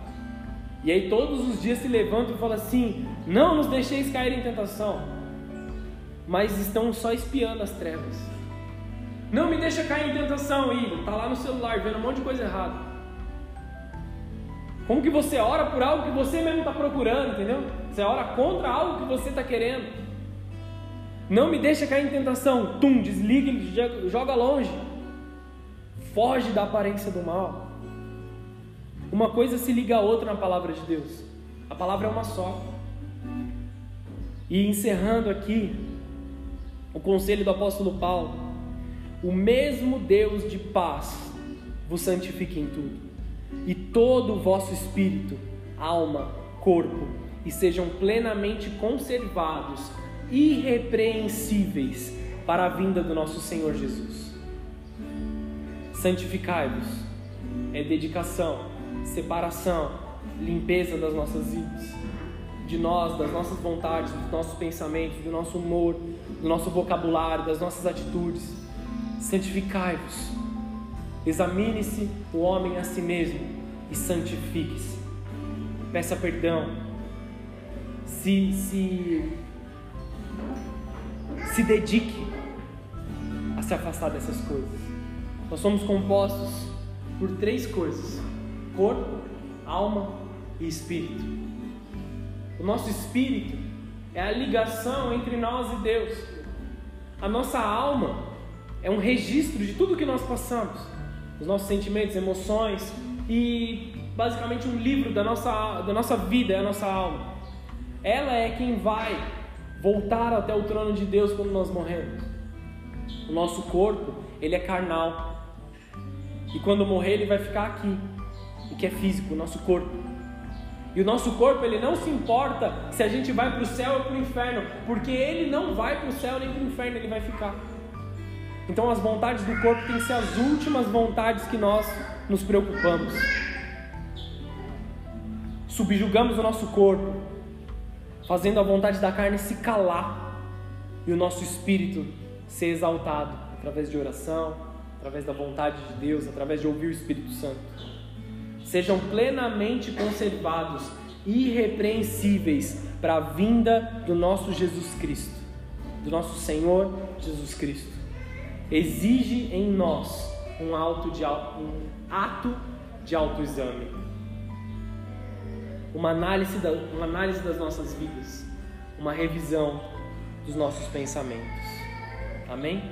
e aí todos os dias se levantam e falam assim: Não nos deixeis cair em tentação. Mas estão só espiando as trevas. Não me deixa cair em tentação, Igor. Está lá no celular vendo um monte de coisa errada. Como que você ora por algo que você mesmo está procurando, entendeu? Você ora contra algo que você está querendo. Não me deixa cair em tentação. Tum, desliga e joga longe. Foge da aparência do mal. Uma coisa se liga a outra na palavra de Deus. A palavra é uma só. E encerrando aqui o conselho do apóstolo Paulo, o mesmo Deus de paz vos santifique em tudo, e todo o vosso espírito, alma, corpo, e sejam plenamente conservados, irrepreensíveis para a vinda do nosso Senhor Jesus. Santificai-vos é dedicação, separação, limpeza das nossas vidas, de nós, das nossas vontades, dos nossos pensamentos, do nosso humor, do nosso vocabulário, das nossas atitudes. Santificai-vos. Examine-se o homem a si mesmo e santifique-se. Peça perdão. Se, se, se dedique a se afastar dessas coisas. Nós somos compostos por três coisas corpo, alma e espírito. O nosso espírito é a ligação entre nós e Deus. A nossa alma é um registro de tudo que nós passamos, os nossos sentimentos, emoções e basicamente um livro da nossa, da nossa vida, é a nossa alma. Ela é quem vai voltar até o trono de Deus quando nós morremos. O nosso corpo, ele é carnal. E quando morrer, ele vai ficar aqui, o que é físico, o nosso corpo. E o nosso corpo, ele não se importa se a gente vai para o céu ou para o inferno, porque ele não vai para o céu nem para o inferno, ele vai ficar. Então as vontades do corpo têm que ser as últimas vontades que nós nos preocupamos. Subjugamos o nosso corpo, fazendo a vontade da carne se calar e o nosso espírito ser exaltado através de oração, através da vontade de Deus, através de ouvir o Espírito Santo. Sejam plenamente conservados, irrepreensíveis para a vinda do nosso Jesus Cristo, do nosso Senhor Jesus Cristo. Exige em nós um, auto de, um ato de autoexame, uma análise, da, uma análise das nossas vidas, uma revisão dos nossos pensamentos. Amém?